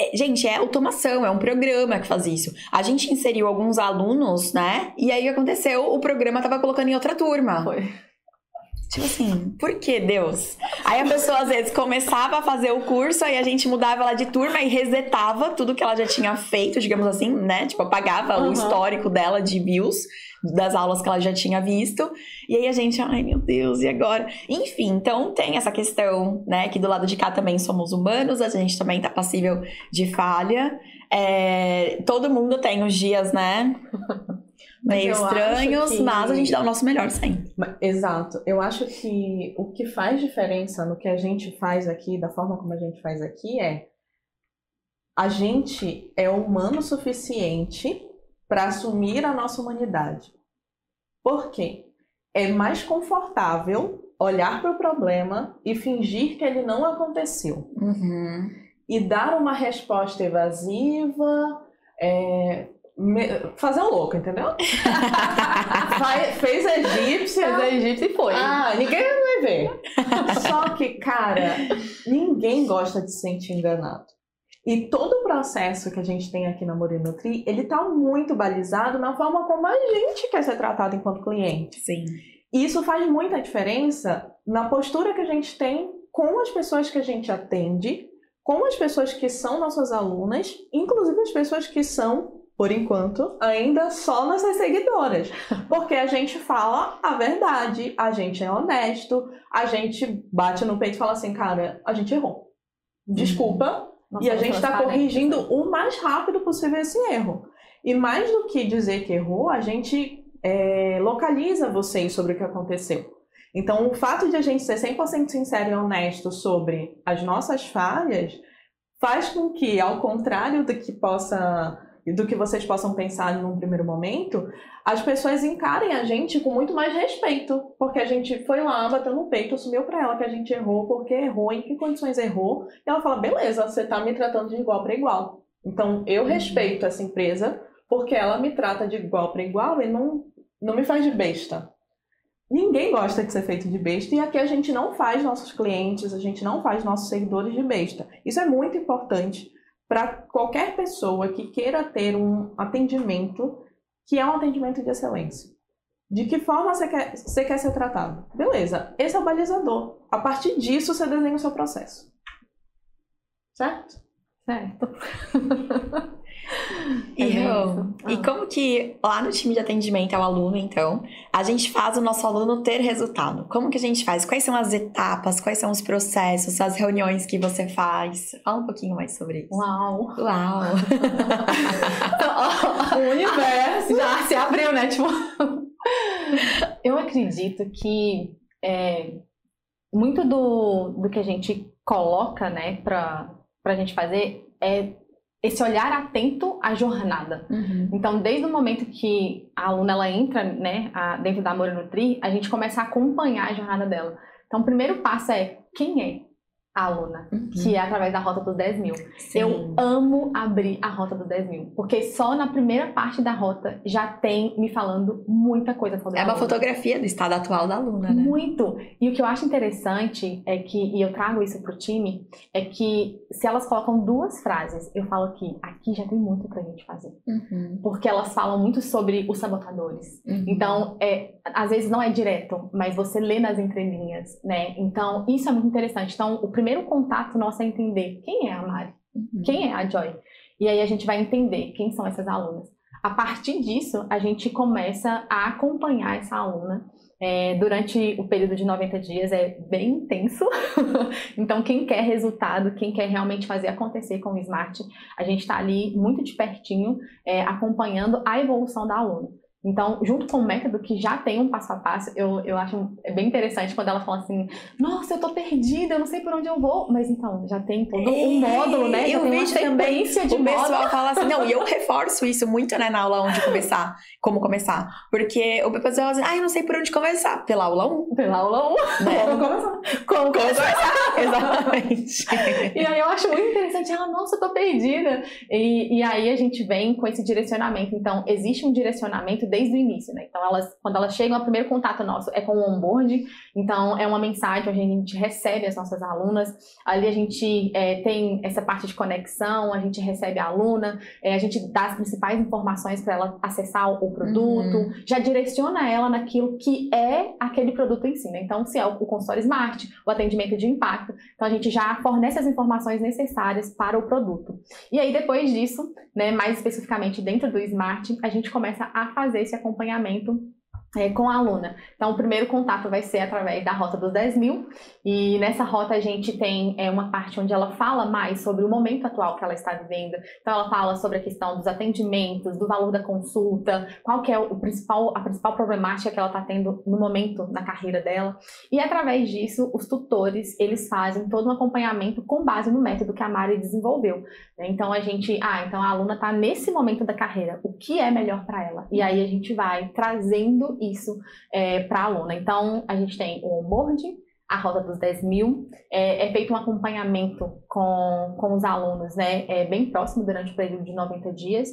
é, Gente, é automação, é um programa que faz isso. A gente inseriu alguns alunos, né? E aí aconteceu, o programa tava colocando em outra turma. Foi. Tipo assim, por que Deus? Aí a pessoa às vezes começava a fazer o curso, aí a gente mudava ela de turma e resetava tudo que ela já tinha feito, digamos assim, né? Tipo, apagava uhum. o histórico dela de views das aulas que ela já tinha visto. E aí a gente, ai meu Deus, e agora? Enfim, então tem essa questão, né? Que do lado de cá também somos humanos, a gente também tá passível de falha. É, todo mundo tem os dias, né? [laughs] meio estranhos, que... mas a gente dá o nosso melhor sempre. Exato. Eu acho que o que faz diferença no que a gente faz aqui, da forma como a gente faz aqui, é a gente é humano o suficiente para assumir a nossa humanidade. Por quê? É mais confortável olhar para o problema e fingir que ele não aconteceu. Uhum. E dar uma resposta evasiva, é, fazer o louco, entendeu? [laughs] fez egípcia. Fez egípcia e foi. Ah, ninguém vai ver. [laughs] Só que, cara, ninguém gosta de se sentir enganado. E todo o processo que a gente tem aqui na Morinutri, ele tá muito balizado na forma como a gente quer ser tratado enquanto cliente. Sim. E isso faz muita diferença na postura que a gente tem com as pessoas que a gente atende, com as pessoas que são nossas alunas, inclusive as pessoas que são por enquanto, ainda só nossas seguidoras. Porque a gente fala a verdade, a gente é honesto, a gente bate no peito e fala assim, cara, a gente errou. Desculpa. Uhum. e a gente está corrigindo o mais rápido possível esse erro. E mais do que dizer que errou, a gente é, localiza vocês sobre o que aconteceu. Então, o fato de a gente ser 100% sincero e honesto sobre as nossas falhas faz com que, ao contrário do que possa do que vocês possam pensar num primeiro momento, as pessoas encarem a gente com muito mais respeito, porque a gente foi lá, bateu no peito, assumiu para ela que a gente errou, porque errou, em que condições errou, e ela fala: beleza, você tá me tratando de igual para igual. Então, eu respeito essa empresa porque ela me trata de igual para igual e não, não me faz de besta. Ninguém gosta de ser feito de besta e aqui a gente não faz nossos clientes, a gente não faz nossos seguidores de besta. Isso é muito importante para qualquer pessoa que queira ter um atendimento que é um atendimento de excelência. De que forma você quer, você quer ser tratado? Beleza, esse é o balizador. A partir disso, você desenha o seu processo. Certo? Certo. [laughs] E, é eu, e ah. como que lá no time de atendimento ao aluno, então, a gente faz o nosso aluno ter resultado? Como que a gente faz? Quais são as etapas? Quais são os processos? As reuniões que você faz? Fala um pouquinho mais sobre isso. Uau! Uau! [laughs] [laughs] o universo já se abriu, né? Tipo... eu acredito que é, muito do, do que a gente coloca, né, pra, pra gente fazer é esse olhar atento à jornada. Uhum. Então, desde o momento que a aluna ela entra né, a, dentro da Amor Nutri, a gente começa a acompanhar a jornada dela. Então, o primeiro passo é quem é a aluna, uhum. que é através da rota dos 10 mil. Sim. Eu amo abrir a rota dos 10 mil, porque só na primeira parte da rota já tem me falando muita coisa sobre É uma fotografia do estado atual da aluna, né? Muito! E o que eu acho interessante é que, e eu trago isso pro time, é que se elas colocam duas frases, eu falo que aqui já tem muito pra gente fazer. Uhum. Porque elas falam muito sobre os sabotadores. Uhum. Então, é, às vezes não é direto, mas você lê nas entrelinhas, né? Então, isso é muito interessante. Então, o primeiro contato nosso é entender quem é a Mari, uhum. quem é a Joy. E aí a gente vai entender quem são essas alunas. A partir disso, a gente começa a acompanhar essa aluna. É, durante o período de 90 dias é bem intenso. [laughs] então, quem quer resultado, quem quer realmente fazer acontecer com o Smart, a gente está ali muito de pertinho, é, acompanhando a evolução da aluna. Então, junto com o método que já tem um passo a passo, eu, eu acho é bem interessante quando ela fala assim: Nossa, eu tô perdida, eu não sei por onde eu vou. Mas então, já tem todo um módulo, né? Já eu tem uma sequência de o pessoal fala assim: Não, e eu reforço isso muito, né, na aula onde começar, como começar. Porque o pessoal fala assim: Ah, eu não sei por onde começar. Pela aula 1. Pela aula 1. Né? Como começar. Como começar. [laughs] Exatamente. e aí eu acho muito interessante. Ela, nossa, eu tô perdida. E, e aí a gente vem com esse direcionamento. Então, existe um direcionamento desde o início, né? Então, elas, quando elas chegam, o primeiro contato nosso é com o onboard, então é uma mensagem onde a gente recebe as nossas alunas, ali a gente é, tem essa parte de conexão, a gente recebe a aluna, é, a gente dá as principais informações para ela acessar o, produto, uhum. já direciona ela naquilo que é aquele produto em si, né? Então, se é o, o consultório Smart, o atendimento de impacto, então a gente já fornece as informações necessárias para o produto. E aí, depois disso, né, mais especificamente dentro do Smart, a gente começa a fazer esse acompanhamento é, com a aluna. Então, o primeiro contato vai ser através da rota dos 10 mil, e nessa rota a gente tem é, uma parte onde ela fala mais sobre o momento atual que ela está vivendo. Então, ela fala sobre a questão dos atendimentos, do valor da consulta, qual que é o principal, a principal problemática que ela está tendo no momento na carreira dela. E através disso, os tutores, eles fazem todo um acompanhamento com base no método que a Mari desenvolveu. Né? Então, a gente, ah, então a aluna está nesse momento da carreira, o que é melhor para ela? E aí a gente vai trazendo isso é, para a aluna. Então, a gente tem o onboard, a rota dos 10 mil, é, é, feito um acompanhamento com, com os alunos, né, é bem próximo durante o período de 90 dias.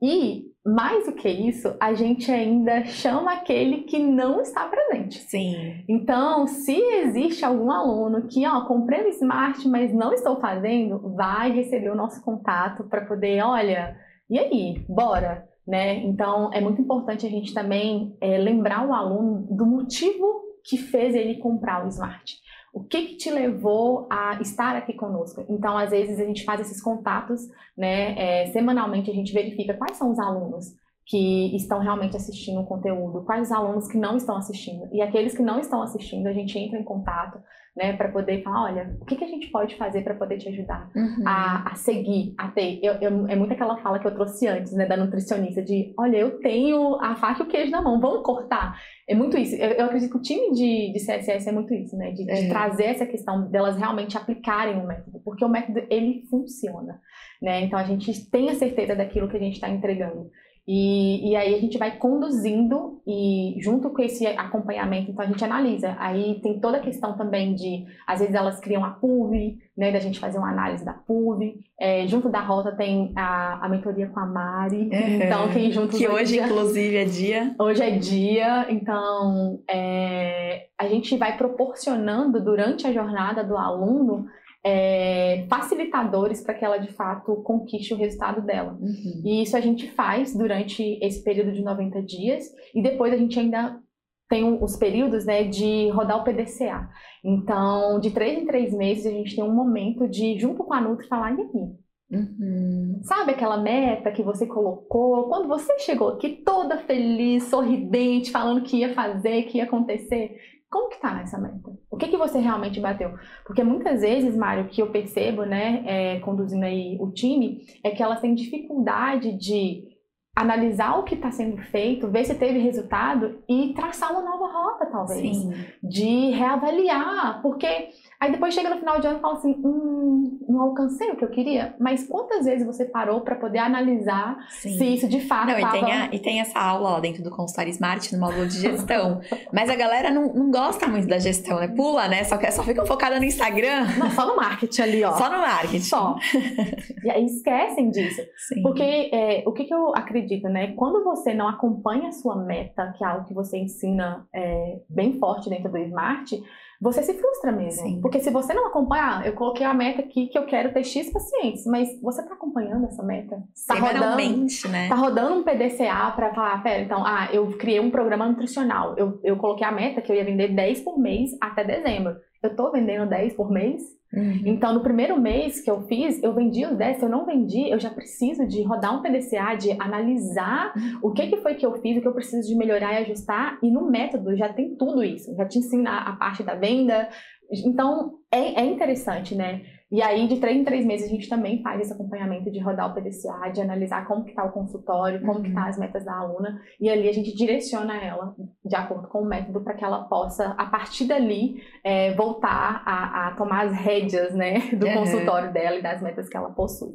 E, mais do que isso, a gente ainda chama aquele que não está presente. Sim. Então, se existe algum aluno que, ó, comprei o Smart, mas não estou fazendo, vai receber o nosso contato para poder, olha, e aí, bora? Né? Então, é muito importante a gente também é, lembrar o aluno do motivo que fez ele comprar o Smart. O que, que te levou a estar aqui conosco? Então, às vezes, a gente faz esses contatos, né? É, semanalmente, a gente verifica quais são os alunos que estão realmente assistindo o conteúdo, quais os alunos que não estão assistindo. E aqueles que não estão assistindo, a gente entra em contato, né, para poder falar, olha, o que, que a gente pode fazer para poder te ajudar uhum. a, a, seguir, a ter. Eu, eu, é muito aquela fala que eu trouxe antes, né, da nutricionista, de, olha, eu tenho a faca e o queijo na mão, vamos cortar. É muito isso. Eu, eu acredito que o time de, de CSS é muito isso, né, de, de é. trazer essa questão delas realmente aplicarem o método, porque o método, ele funciona, né, então a gente tem a certeza daquilo que a gente está entregando. E, e aí a gente vai conduzindo e junto com esse acompanhamento, então a gente analisa. Aí tem toda a questão também de, às vezes elas criam a PUV, né, da gente fazer uma análise da PUV. É, junto da rota tem a, a mentoria com a Mari, é, então quem junto... Que hoje, dia, inclusive, é dia. Hoje é dia, então é, a gente vai proporcionando durante a jornada do aluno é, facilitadores para que ela de fato conquiste o resultado dela. Uhum. E isso a gente faz durante esse período de 90 dias e depois a gente ainda tem os períodos né, de rodar o PDCA. Então, de três em três meses, a gente tem um momento de, junto com a Nutri, falar, e aí? Uhum. Sabe aquela meta que você colocou? Quando você chegou aqui toda feliz, sorridente, falando que ia fazer, que ia acontecer, como que tá nessa meta? O que que você realmente bateu? Porque muitas vezes, Mário, que eu percebo, né, é, conduzindo aí o time, é que elas têm dificuldade de analisar o que está sendo feito, ver se teve resultado e traçar uma nova rota, talvez. Sim. De reavaliar, porque Aí depois chega no final de ano e fala assim: hum, não alcancei o que eu queria. Mas quantas vezes você parou para poder analisar Sim. se isso de fato. Não, tava... e, tem a, e tem essa aula lá dentro do consultório Smart, no módulo de gestão. [laughs] Mas a galera não, não gosta muito da gestão, né? Pula, né? Só, que, só fica focada no Instagram. Não, só no marketing ali, ó. Só no marketing. Só. [laughs] e aí esquecem disso. Sim. Porque é, o que, que eu acredito, né? Quando você não acompanha a sua meta, que é algo que você ensina é, bem forte dentro do Smart você se frustra mesmo. Sim. Porque se você não acompanhar, eu coloquei a meta aqui que eu quero ter X pacientes, mas você tá acompanhando essa meta? Tá rodando, né? Tá rodando um PDCA para falar, pera, então, ah, eu criei um programa nutricional. Eu, eu coloquei a meta que eu ia vender 10 por mês até dezembro. Eu tô vendendo 10 por mês? Uhum. Então, no primeiro mês que eu fiz, eu vendi os 10. Se eu não vendi, eu já preciso de rodar um PDCA, de analisar uhum. o que, que foi que eu fiz, o que eu preciso de melhorar e ajustar. E no método já tem tudo isso. Já te ensina a parte da venda. Então, é, é interessante, né? E aí, de três em três meses, a gente também faz esse acompanhamento de rodar o PDCA, de analisar como que está o consultório, como uhum. que tá as metas da aluna, e ali a gente direciona ela de acordo com o método para que ela possa, a partir dali, é, voltar a, a, tomar as rédeas, né, do uhum. consultório dela e das metas que ela possui.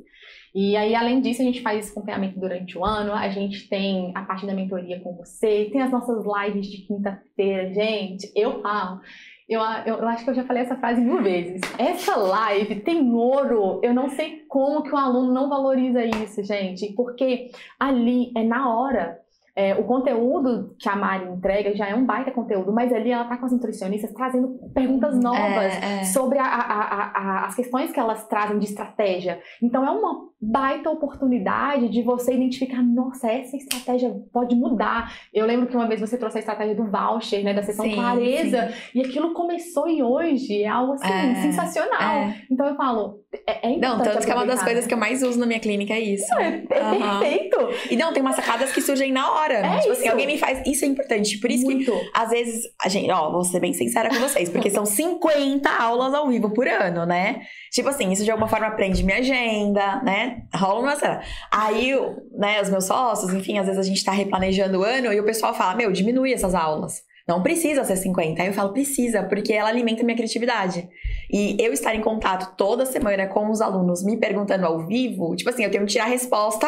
E aí, além disso, a gente faz esse acompanhamento durante o ano, a gente tem a parte da mentoria com você, tem as nossas lives de quinta-feira, gente, eu falo eu, eu, acho que eu já falei essa frase mil vezes. Essa live tem ouro. Eu não sei como que o aluno não valoriza isso, gente. Porque ali é na hora. É, o conteúdo que a Mari entrega já é um baita conteúdo, mas ali ela tá com as nutricionistas trazendo perguntas novas é, é. sobre a, a, a, as questões que elas trazem de estratégia. Então é uma baita oportunidade de você identificar, nossa, essa estratégia pode mudar. Eu lembro que uma vez você trouxe a estratégia do voucher, né, da sessão sim, clareza, sim. e aquilo começou e hoje é algo assim, é, sensacional. É. Então eu falo, é, é importante. Não, tanto que é uma das coisas que eu mais uso na minha clínica é isso. Não, é, é uhum. perfeito. E não, tem umas sacadas que surgem na hora. É tipo assim, isso. assim, alguém me faz. Isso é importante. Por isso Muito. que, às vezes, a gente, ó, vou ser bem sincera com vocês, porque são [laughs] 50 aulas ao vivo por ano, né? Tipo assim, isso de alguma forma prende minha agenda, né? Rola uma cena. Aí, né, os meus sócios, enfim, às vezes a gente tá replanejando o ano e o pessoal fala: Meu, diminui essas aulas. Não precisa ser 50. Aí eu falo, precisa, porque ela alimenta minha criatividade. E eu estar em contato toda semana com os alunos me perguntando ao vivo, tipo assim, eu tenho que tirar a resposta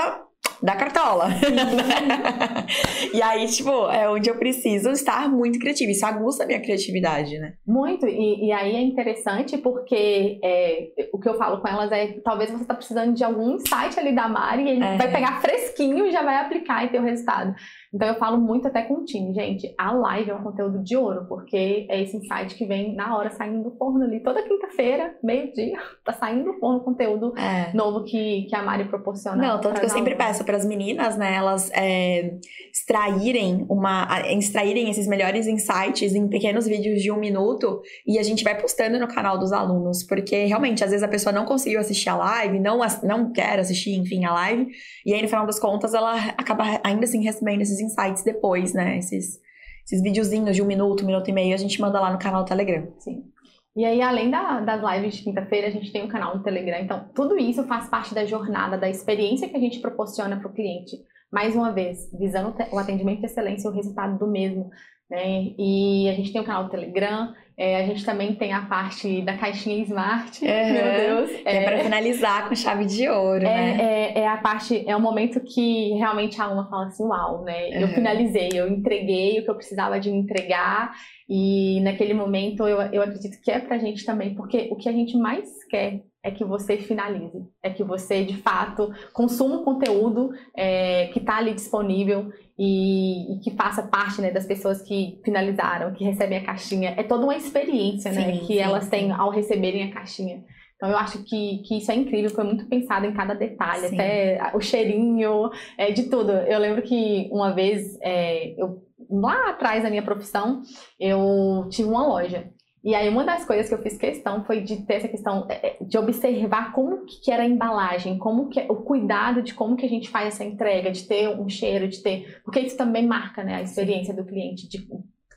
da cartola. [laughs] e aí, tipo, é onde eu preciso estar muito criativa. Isso aguça a minha criatividade, né? Muito. E, e aí é interessante porque é, o que eu falo com elas é talvez você tá precisando de algum insight ali da Mari e ele é. vai pegar fresquinho e já vai aplicar e ter o resultado. Então eu falo muito até com o time, gente, a live é um conteúdo de ouro, porque é esse insight que vem na hora saindo do forno ali. Toda quinta-feira, meio-dia, [laughs] tá saindo do forno conteúdo é. novo que, que a Mari proporciona. Não, tanto que eu sempre peço para as meninas, né, elas é, extraírem uma. extraírem esses melhores insights em pequenos vídeos de um minuto e a gente vai postando no canal dos alunos, porque realmente, às vezes a pessoa não conseguiu assistir a live, não, não quer assistir, enfim, a live, e aí no final das contas ela acaba ainda assim recebendo esses insights depois, né? Esses, esses videozinhos de um minuto, um minuto e meio, a gente manda lá no canal do Telegram. Sim. E aí, além da, das lives de quinta-feira, a gente tem um canal no Telegram. Então, tudo isso faz parte da jornada, da experiência que a gente proporciona para o cliente. Mais uma vez, visando o atendimento de excelência e o resultado do mesmo. Né? E a gente tem o canal do Telegram, É, a gente também tem a parte da caixinha Smart. Uhum. [laughs] Meu Deus. Que é, pra finalizar com chave de ouro, é, né? É, é a parte, é o momento que realmente a aluna fala assim, uau, né? Eu Uhum. finalizei, eu entreguei o que eu precisava de entregar. E naquele momento eu, eu acredito que é pra gente também, porque o que a gente mais quer é que você finalize, é que você de fato consuma o conteúdo é, que está ali disponível e, e que faça parte né, das pessoas que finalizaram, que recebem a caixinha. É toda uma experiência né, Sim, que sim, elas têm sim. ao receberem a caixinha. Então eu acho que, que isso é incrível, foi muito pensado em cada detalhe, até o cheirinho, é, de tudo. Eu lembro que uma vez, é, eu, lá atrás da minha profissão, eu tive uma loja. E aí uma das coisas que eu fiz questão foi de ter essa questão é, é, de observar como que era a embalagem, como que o cuidado de como que a gente faz essa entrega, de ter um cheiro, de ter, porque isso também marca, né, a experiência do cliente, de,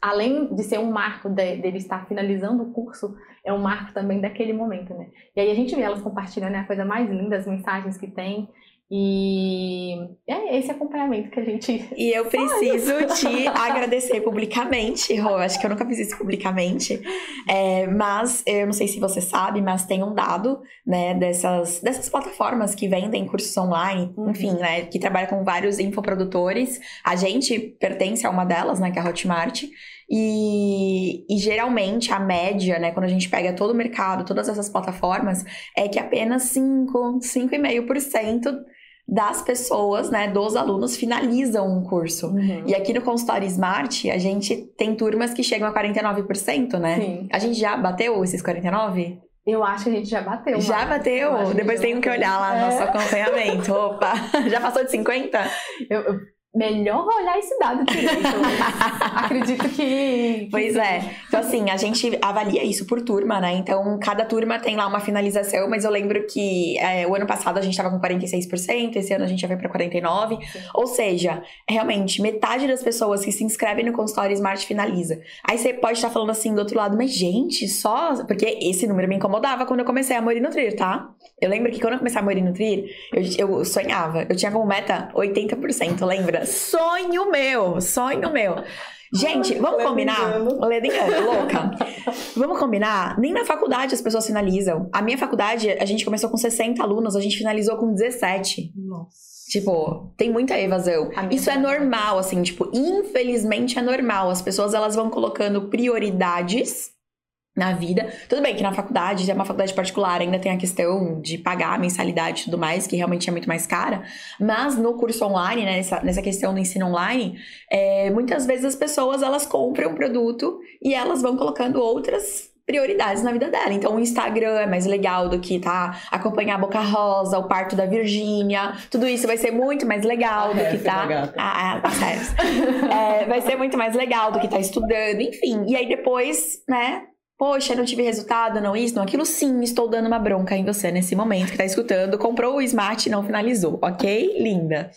além de ser um marco de- dele estar finalizando o curso, é um marco também daquele momento, né? E aí a gente vê elas compartilhando, é a coisa mais linda, as mensagens que tem. E é esse acompanhamento que a gente E eu preciso [laughs] te agradecer publicamente, Rô. Acho que eu nunca fiz isso publicamente. É, mas eu não sei se você sabe, mas tem um dado, né, dessas, dessas plataformas que vendem cursos online, Uhum. enfim, né, que trabalha com vários infoprodutores. A gente pertence a uma delas, né, que é a Hotmart. E, e geralmente a média, né, quando a gente pega todo o mercado, todas essas plataformas, é que apenas 5, 5,5% das pessoas, né, dos alunos finalizam um curso. E aqui no consultório Smart, a gente tem turmas que chegam a 49%, né? Sim. A gente já bateu esses 49? Eu acho que a gente já bateu. já bateu? Depois tenho que olhar lá É. nosso acompanhamento. Opa, [laughs] já passou de 50? Eu- eu- melhor olhar esse dado direito. [laughs] Acredito que. Pois é. Então, assim, a gente avalia isso por turma, né? Então, cada turma tem lá uma finalização, mas eu lembro que é, o ano passado a gente tava com 46%, esse ano a gente já vai pra 49%. Sim. Ou seja, realmente, metade das pessoas que se inscrevem no consultório Smart finaliza. Aí você pode estar falando assim do outro lado, mas gente, só. Porque esse número me incomodava quando eu comecei a Morir Nutrir, tá? Eu lembro que quando eu comecei a Morir Nutrir, eu, eu sonhava. Eu tinha como meta 80%, lembra? Sonho meu! Sonho meu! Gente, vamos Leda combinar? Leda engano, louca. Vamos combinar? Nem na faculdade as pessoas finalizam. A minha faculdade, a gente começou com 60 alunos, a gente finalizou com 17. Nossa. Tipo, tem muita evasão. Isso é normal, assim, tipo, infelizmente é normal. As pessoas, elas vão colocando prioridades na vida. Tudo bem que na faculdade, é uma faculdade particular, ainda tem a questão de pagar a mensalidade e tudo mais, que realmente é muito mais cara. Mas no curso online, né, nessa, nessa questão do ensino online, é, muitas vezes as pessoas, elas compram um produto e elas vão colocando outras prioridades na vida dela. Então, o Instagram é mais legal do que tá acompanhar a Boca Rosa, o parto da Virgínia. Tudo isso vai ser muito mais legal A do que Hefes, tá. a gata. A, a, a Hefes. É, vai ser muito mais legal do que tá estudando, enfim. E aí depois, né? Poxa, não tive resultado, não isso, não aquilo. Sim, estou dando uma bronca em você nesse momento que tá escutando. Comprou o Smart e não finalizou, ok? Linda.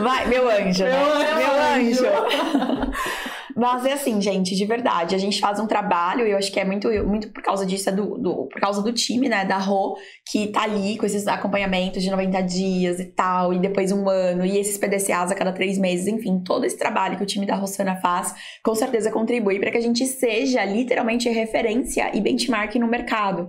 Vai, meu anjo, né? Meu Meu anjo. anjo. [laughs] Mas é assim, gente, de verdade. A gente faz um trabalho, e eu acho que é muito, muito por causa disso, é do, do- por causa do time, né, da Rô, que tá ali com esses acompanhamentos de 90 dias e tal, e depois um ano, e esses PDCAs a cada três meses, enfim, todo esse trabalho que o time da Rossana faz, com certeza contribui para que a gente seja literalmente referência e benchmark no mercado.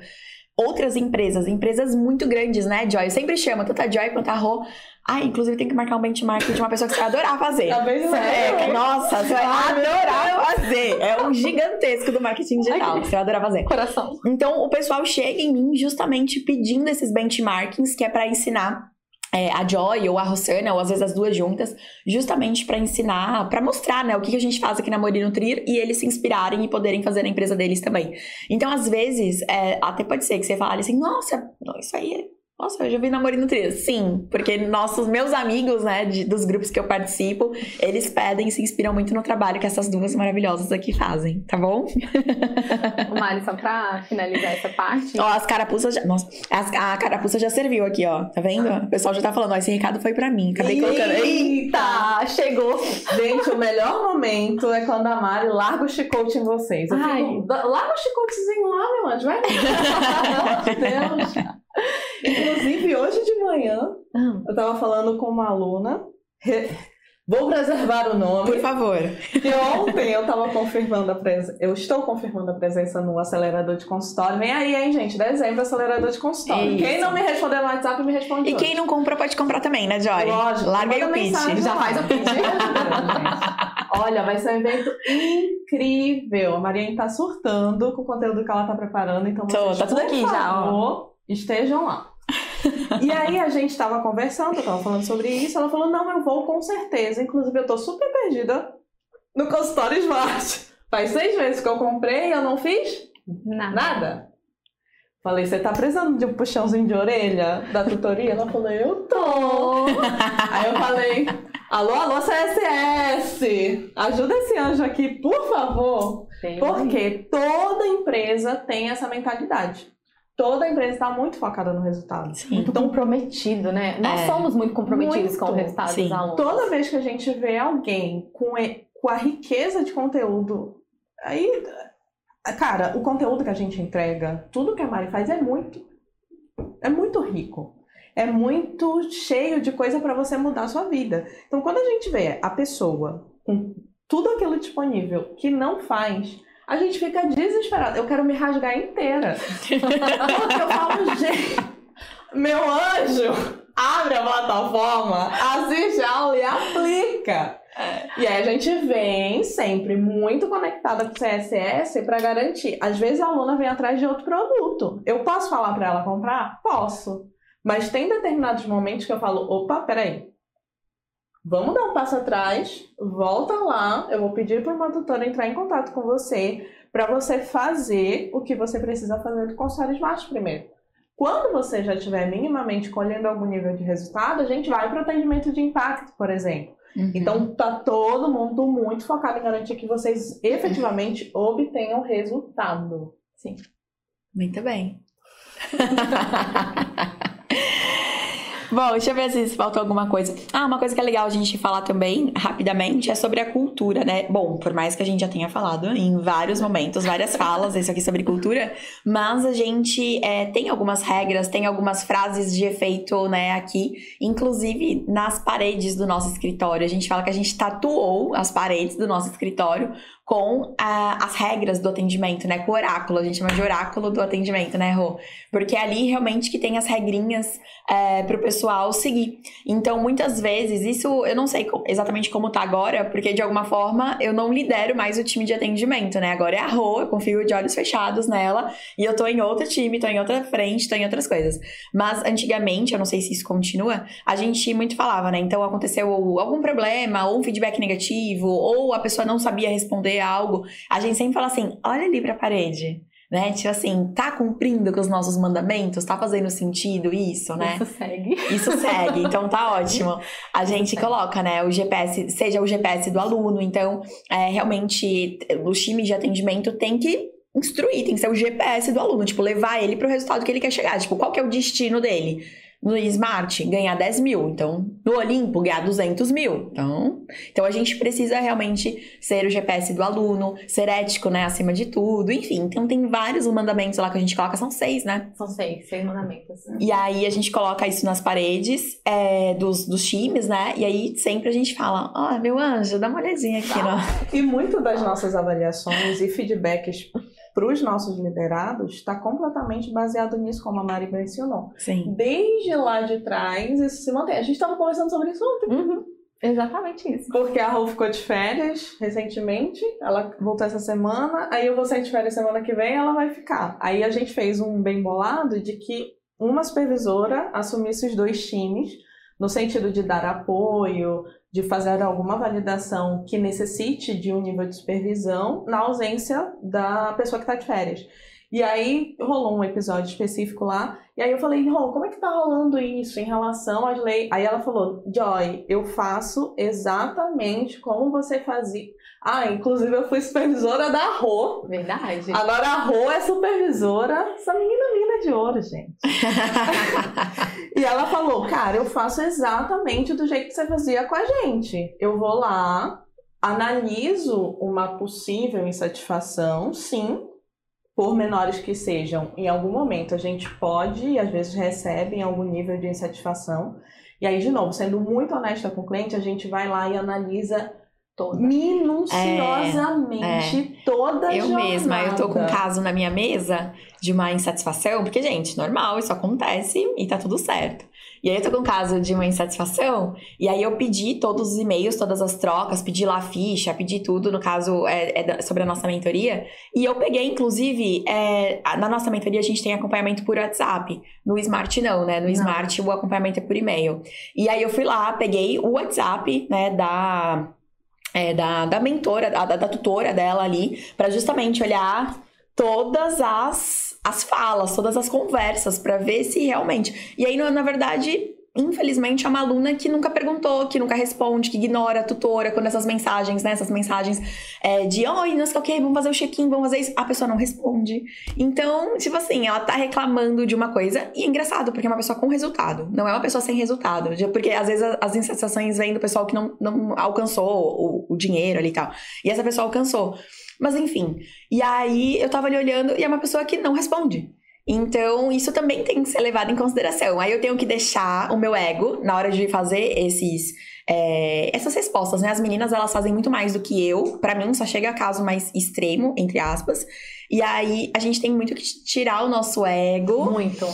Outras empresas, empresas muito grandes, né, Joy? Eu sempre chamo tanto a Joy quanto a Rô. Ah, inclusive tem que marcar um benchmark de uma pessoa que você vai adorar fazer. Acabei de É, ver. nossa, você vai adorar fazer. É um gigantesco do marketing digital. Ai, Você vai adorar fazer. Coração. Então, o pessoal chega em mim justamente pedindo esses benchmarkings, que é para ensinar é, a Joy ou a Rossana, ou às vezes as duas juntas, justamente para ensinar, para mostrar, né, o que a gente faz aqui na Mori Nutrir e eles se inspirarem e poderem fazer na empresa deles também. Então, às vezes, é, até pode ser que você fale assim, nossa, isso aí é nossa, eu já vi namoro Nutrir. Sim, porque nossos, meus amigos, né, de- dos grupos que eu participo, eles pedem e se inspiram muito no trabalho que essas duas maravilhosas aqui fazem, tá bom? [laughs] O Mari, só pra finalizar essa parte. Ó, as carapuças já. Nossa, as- a carapuça já serviu aqui, ó. Tá vendo? O pessoal já tá falando, ó, esse recado foi pra mim. Acabei colocando. Eita! chegou! Gente, o melhor momento é quando a Mari larga o chicote em vocês. Eu Ai. fico, "Da- larga o chicotezinho lá, meu anjo, vai. Pelo amor de Deus. Inclusive, hoje de manhã, Hum. eu tava falando com uma aluna. Vou preservar o nome. Por favor. Que ontem eu tava confirmando a presença. Eu estou confirmando a presença no acelerador de consultório. Vem aí, hein, gente? Dezembro, acelerador de consultório. Isso. Quem não me responder no WhatsApp, me responde. E hoje. quem não compra pode comprar também, né, Joy? Lógico. Larga aí manda o pitch. Já faz o pitch. [laughs] Olha, vai ser um evento incrível. A Mariane tá surtando com o conteúdo que ela tá preparando, então Tô, tá tudo aqui já, ó. Estejam lá. e aí a gente tava conversando, eu tava falando sobre isso, ela falou, não, eu vou com certeza. Inclusive, eu tô super perdida no consultório Smart. Faz seis meses que eu comprei e eu não fiz Nada. nada. Falei, você tá precisando de um puxãozinho de orelha da tutoria? Ela falou, eu tô. Aí eu falei, alô, alô, CSS, ajuda esse anjo aqui, por favor. Porque toda empresa tem essa mentalidade. Toda empresa está muito focada no resultado. Sim. Muito comprometido, né? Nós É. somos muito comprometidos Muito. com o resultado Sim. dos alunos. Toda vez que a gente vê alguém com, e- com a riqueza de conteúdo, aí, cara, o conteúdo que a gente entrega, tudo que a Mari faz é muito, é muito rico. É muito cheio de coisa para você mudar a sua vida. Então, quando a gente vê a pessoa com tudo aquilo disponível que não faz, a gente fica desesperado. Eu quero me rasgar inteira. Porque eu falo, gente, meu anjo, abre a plataforma, assiste a aula e aplica. E aí a gente vem sempre muito conectada com o CSS para garantir. Às vezes a aluna vem atrás de outro produto. Eu posso falar para ela comprar? Posso. Mas tem determinados momentos que eu falo, opa, peraí. Vamos dar um passo atrás, volta lá, eu vou pedir para uma tutora entrar em contato com você para você fazer o que você precisa fazer do consultório Smart primeiro. Quando você já estiver minimamente colhendo algum nível de resultado, a gente vai para o atendimento de impacto, por exemplo. Uhum. Então tá todo mundo muito focado em garantir que vocês efetivamente obtenham resultado. Sim. Muito bem. [laughs] Bom, deixa eu ver se faltou alguma coisa. Ah, uma coisa que é legal a gente falar também, rapidamente, é sobre a cultura, né? Bom, por mais que a gente já tenha falado em vários momentos, várias [laughs] falas, isso aqui sobre cultura, mas a gente é, tem algumas regras, tem algumas frases de efeito, né, aqui, inclusive nas paredes do nosso escritório. A gente fala que a gente tatuou as paredes do nosso escritório com as regras do atendimento, né? Com o oráculo, a gente chama de oráculo do atendimento, né, Rô? Porque é ali realmente que tem as regrinhas é, para o pessoal seguir. Então, muitas vezes, isso eu não sei exatamente como tá agora, porque de alguma forma eu não lidero mais o time de atendimento, né? Agora é a Rô, eu confio de olhos fechados nela, e eu tô em outro time, tô em outra frente, tô em outras coisas. Mas antigamente, eu não sei se isso continua, a gente muito falava, né? Então aconteceu algum problema, ou um feedback negativo, ou a pessoa não sabia responder algo, a gente sempre fala assim: olha ali pra parede. Né? Tipo assim, tá cumprindo com os nossos mandamentos? Tá fazendo sentido isso, né? Isso segue. Isso segue, então tá [laughs] ótimo. A gente coloca, né, o GPS, seja o GPS do aluno, então, é, realmente, os times de atendimento tem que instruir, tem que ser o GPS do aluno, tipo, levar ele pro resultado que ele quer chegar, tipo, qual que é o destino dele? No Smart, ganhar 10 mil. Então, no Olimpo, ganhar 200 mil. Então, então, a gente precisa realmente ser o GPS do aluno, ser ético, né, acima de tudo. Enfim, então tem vários mandamentos lá que a gente coloca, são seis, né? São seis, seis mandamentos. E aí a gente coloca isso nas paredes é, dos, dos times, né? E aí sempre a gente fala, ó, meu anjo, dá uma olhadinha aqui, no... E muito das nossas avaliações e feedbacks para os nossos liderados está completamente baseado nisso, como a Mari mencionou. Sim. Desde lá de trás, isso se mantém. A gente estava conversando sobre isso ontem. Uhum. Exatamente isso. Porque a Rô ficou de férias recentemente, ela voltou essa semana, aí eu vou sair de férias semana que vem, ela vai ficar. Aí a gente fez um bem bolado de que uma supervisora assumisse os dois times, no sentido de dar apoio, de fazer alguma validação que necessite de um nível de supervisão, na ausência da pessoa que está de férias. E aí rolou um episódio específico lá, e aí eu falei, Rô, como é que tá rolando isso em relação às leis? Aí ela falou, Joy, eu faço exatamente como você fazia. Ah, inclusive eu fui supervisora da Rô. Verdade. Agora a Rô é supervisora. Essa menina mina de ouro, gente. [laughs] E ela falou, cara, eu faço exatamente do jeito que você fazia com a gente. Eu vou lá, analiso uma possível insatisfação, sim, por menores que sejam, em algum momento a gente pode e às vezes recebe em algum nível de insatisfação. E aí, de novo, sendo muito honesta com o cliente, a gente vai lá e analisa Toda. minuciosamente É, toda a Eu jornada. mesma, eu tô com um caso na minha mesa de uma insatisfação, porque, gente, normal, isso acontece e tá tudo certo. E aí eu tô com um caso de uma insatisfação, e aí eu pedi todos os e-mails, todas as trocas, pedi lá a ficha, pedi tudo, no caso é, é sobre a nossa mentoria. E eu peguei, inclusive, é, na nossa mentoria a gente tem acompanhamento por WhatsApp. No Smart não, né? No Não. Smart o acompanhamento é por e-mail. E aí eu fui lá, peguei o WhatsApp, né, da é, da, da mentora, da, da tutora dela ali, pra justamente olhar todas as, as falas, todas as conversas, pra ver se realmente. E aí, na verdade, infelizmente, é uma aluna que nunca perguntou, que nunca responde, que ignora a tutora quando essas mensagens, né? Essas mensagens é, de oi, não sei o que, vamos fazer o check-in, vamos fazer isso. A pessoa não responde. Então, tipo assim, ela tá reclamando de uma coisa, e é engraçado, porque é uma pessoa com resultado, não é uma pessoa sem resultado. Porque às vezes as insatisfações vêm do pessoal que não, não alcançou o, o dinheiro ali e tal. E essa pessoa alcançou. Mas enfim. E aí eu tava ali olhando e é uma pessoa que não responde. Então, isso também tem que ser levado em consideração. Aí eu tenho que deixar o meu ego na hora de fazer esses. é, essas respostas, né? As meninas, elas fazem muito mais do que eu. Pra mim, só chega a caso mais extremo, entre aspas. E aí, a gente tem muito que tirar o nosso ego, Muito.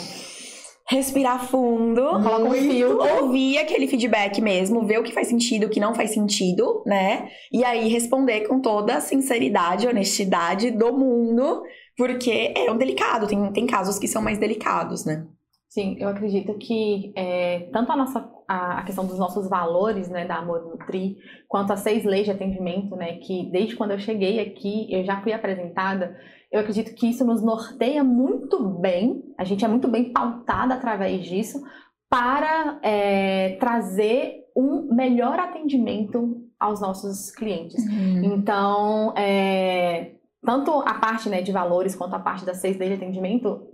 respirar fundo, Coloca um filtro. ouvir aquele feedback mesmo, ver o que faz sentido, o que não faz sentido, né? E aí responder com toda a sinceridade, honestidade do mundo, porque é um delicado, tem, tem casos que são mais delicados, né? Sim, eu acredito que é, tanto a nossa a, questão dos nossos valores, né, da Amor Nutri, quanto as seis leis de atendimento, né, que desde quando eu cheguei aqui eu já fui apresentada, eu acredito que isso nos norteia muito bem, a gente é muito bem pautada através disso para é, trazer um melhor atendimento aos nossos clientes. Então, é, tanto a parte né, de valores quanto a parte das seis leis de atendimento,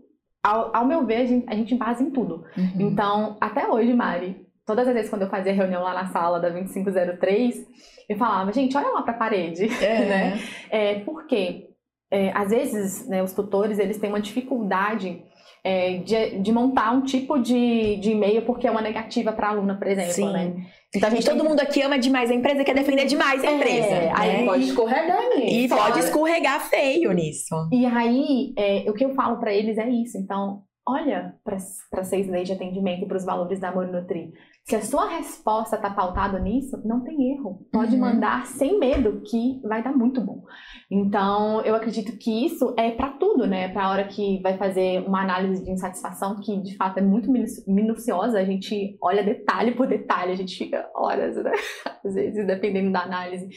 ao, ao meu ver, a gente, a gente base em tudo. Uhum. Então, até hoje, Mari, todas as vezes quando eu fazia reunião lá na sala da 2503, eu falava, gente, olha lá para a parede, [laughs] né? É, porque, é, às vezes, né, os tutores, eles têm uma dificuldade é, de, de montar um tipo de, de e-mail porque é uma negativa para a aluna, por exemplo, Sim. né? Então, a E gente todo mundo aqui ama demais a empresa e quer defender demais a empresa. É, né? aí Pode escorregar nisso. E pode escorregar feio nisso. E aí, é, o que eu falo pra eles é isso. Então, olha para seis leis de atendimento e para os valores da Amor Nutri. Se a sua resposta está pautada nisso, não tem erro. Pode Uhum. mandar sem medo que vai dar muito bom. Então, eu acredito que isso é para tudo, né? Para a hora que vai fazer uma análise de insatisfação que de fato é muito minu- minuciosa, a gente olha detalhe por detalhe, a gente fica horas, né? [laughs] Às vezes, dependendo da análise,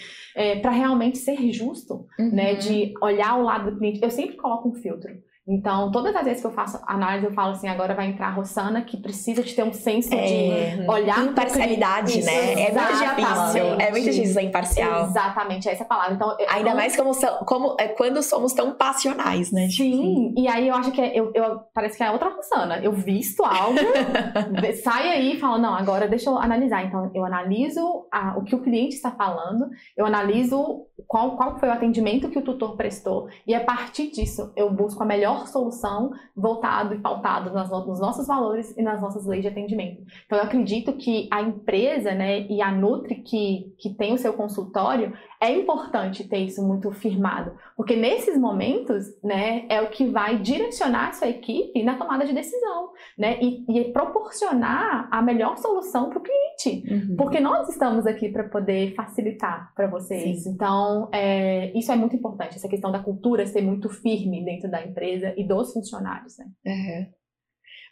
para realmente ser justo né, Uhum. de olhar o lado do cliente. Eu sempre coloco um filtro. Então, todas as vezes que eu faço análise, eu falo assim, agora vai entrar a Rossana, que precisa de ter um senso É. de olhar Imparcialidade, né? É muito difícil. É muito difícil ser imparcial. Exatamente, é essa a palavra. Então, eu- Ainda eu- mais como, como é quando somos tão passionais, né? Tipo, Sim, e aí eu acho que é- eu, eu- parece que é outra Rossana. Eu visto algo, [laughs] sai aí e fala, não, agora deixa eu analisar. Então, eu analiso a- o que o cliente está falando, eu analiso qual, qual foi o atendimento que o tutor prestou, e a partir disso eu busco a melhor solução voltado e pautado nas no- nos nossos valores e nas nossas leis de atendimento. Então, eu acredito que a empresa, né, e a Nutri que, que tem o seu consultório, é importante ter isso muito firmado, porque nesses momentos, né, é o que vai direcionar a sua equipe na tomada de decisão, né, e, e proporcionar a melhor solução para o cliente, Uhum. porque nós estamos aqui para poder facilitar para vocês. Então, é, isso é muito importante, essa questão da cultura ser muito firme dentro da empresa e dos funcionários, né. Uhum.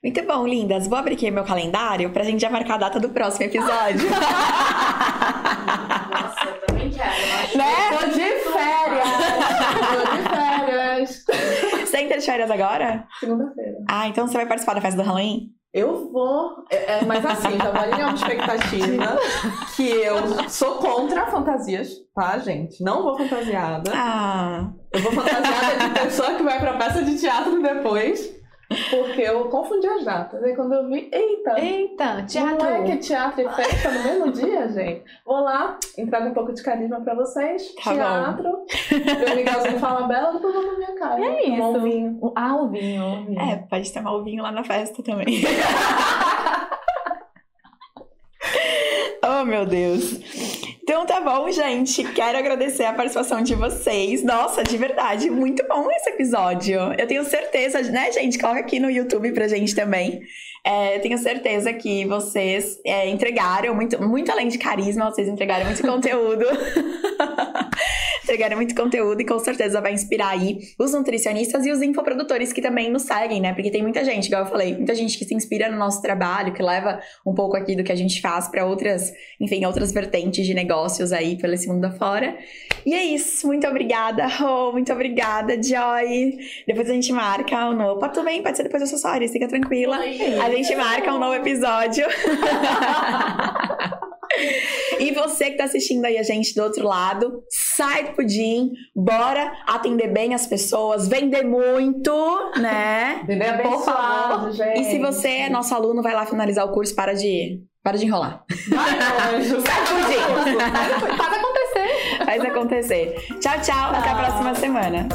Muito bom, lindas. Vou abrir aqui meu calendário pra gente já marcar a data do próximo episódio. [laughs] Nossa, eu também quero. Né? Tô de férias! Tô de férias! Entra de férias agora? Segunda-feira. Ah, então você vai participar da festa do Halloween? Eu vou. É, é, mas assim, já vou alinhar uma expectativa [laughs] que eu sou contra fantasias, tá, gente? Não vou fantasiada. Ah, Eu vou fantasiada de pessoa que vai pra peça de teatro depois. Porque eu confundi as datas. E quando eu vi, eita, Eita, teatro. não é que teatro e festa no mesmo dia, gente? Vou lá, entrego um pouco de carisma pra vocês. Tá teatro. Meu Miguelzinho fala bela, depois vou na minha casa. É isso. Um vinho. Ah, o vinho. o vinho. É, pode tomar o vinho lá na festa também. [laughs] oh, meu Deus. Então tá bom, gente. Quero agradecer a participação de vocês. Nossa, de verdade, muito bom esse episódio. Eu tenho certeza, né, gente? Coloca aqui no YouTube pra gente também. É, eu tenho certeza que vocês é, entregaram muito, muito além de carisma, vocês entregaram muito [laughs] conteúdo. [laughs] entregaram muito conteúdo e com certeza vai inspirar aí os nutricionistas e os infoprodutores que também nos seguem, né? Porque tem muita gente, igual eu falei, muita gente que se inspira no nosso trabalho, que leva um pouco aqui do que a gente faz para outras, enfim, outras vertentes de negócios aí pelo esse mundo afora. E é isso, muito obrigada, Rô, muito obrigada, Joy. Depois a gente marca um novo. Pode também, pode ser depois horas, fica tranquila. A gente marca um novo episódio. [laughs] E você que tá assistindo aí a gente do outro lado, sai do pudim, bora atender bem as pessoas, vender muito, né? Bebê Por favor. gente. E se você é nosso aluno, vai lá finalizar o curso, para de, para de enrolar. Vai, anjo. [laughs] Sai do pudim. Faz acontecer. Faz acontecer. Tchau, tchau. Até a próxima semana.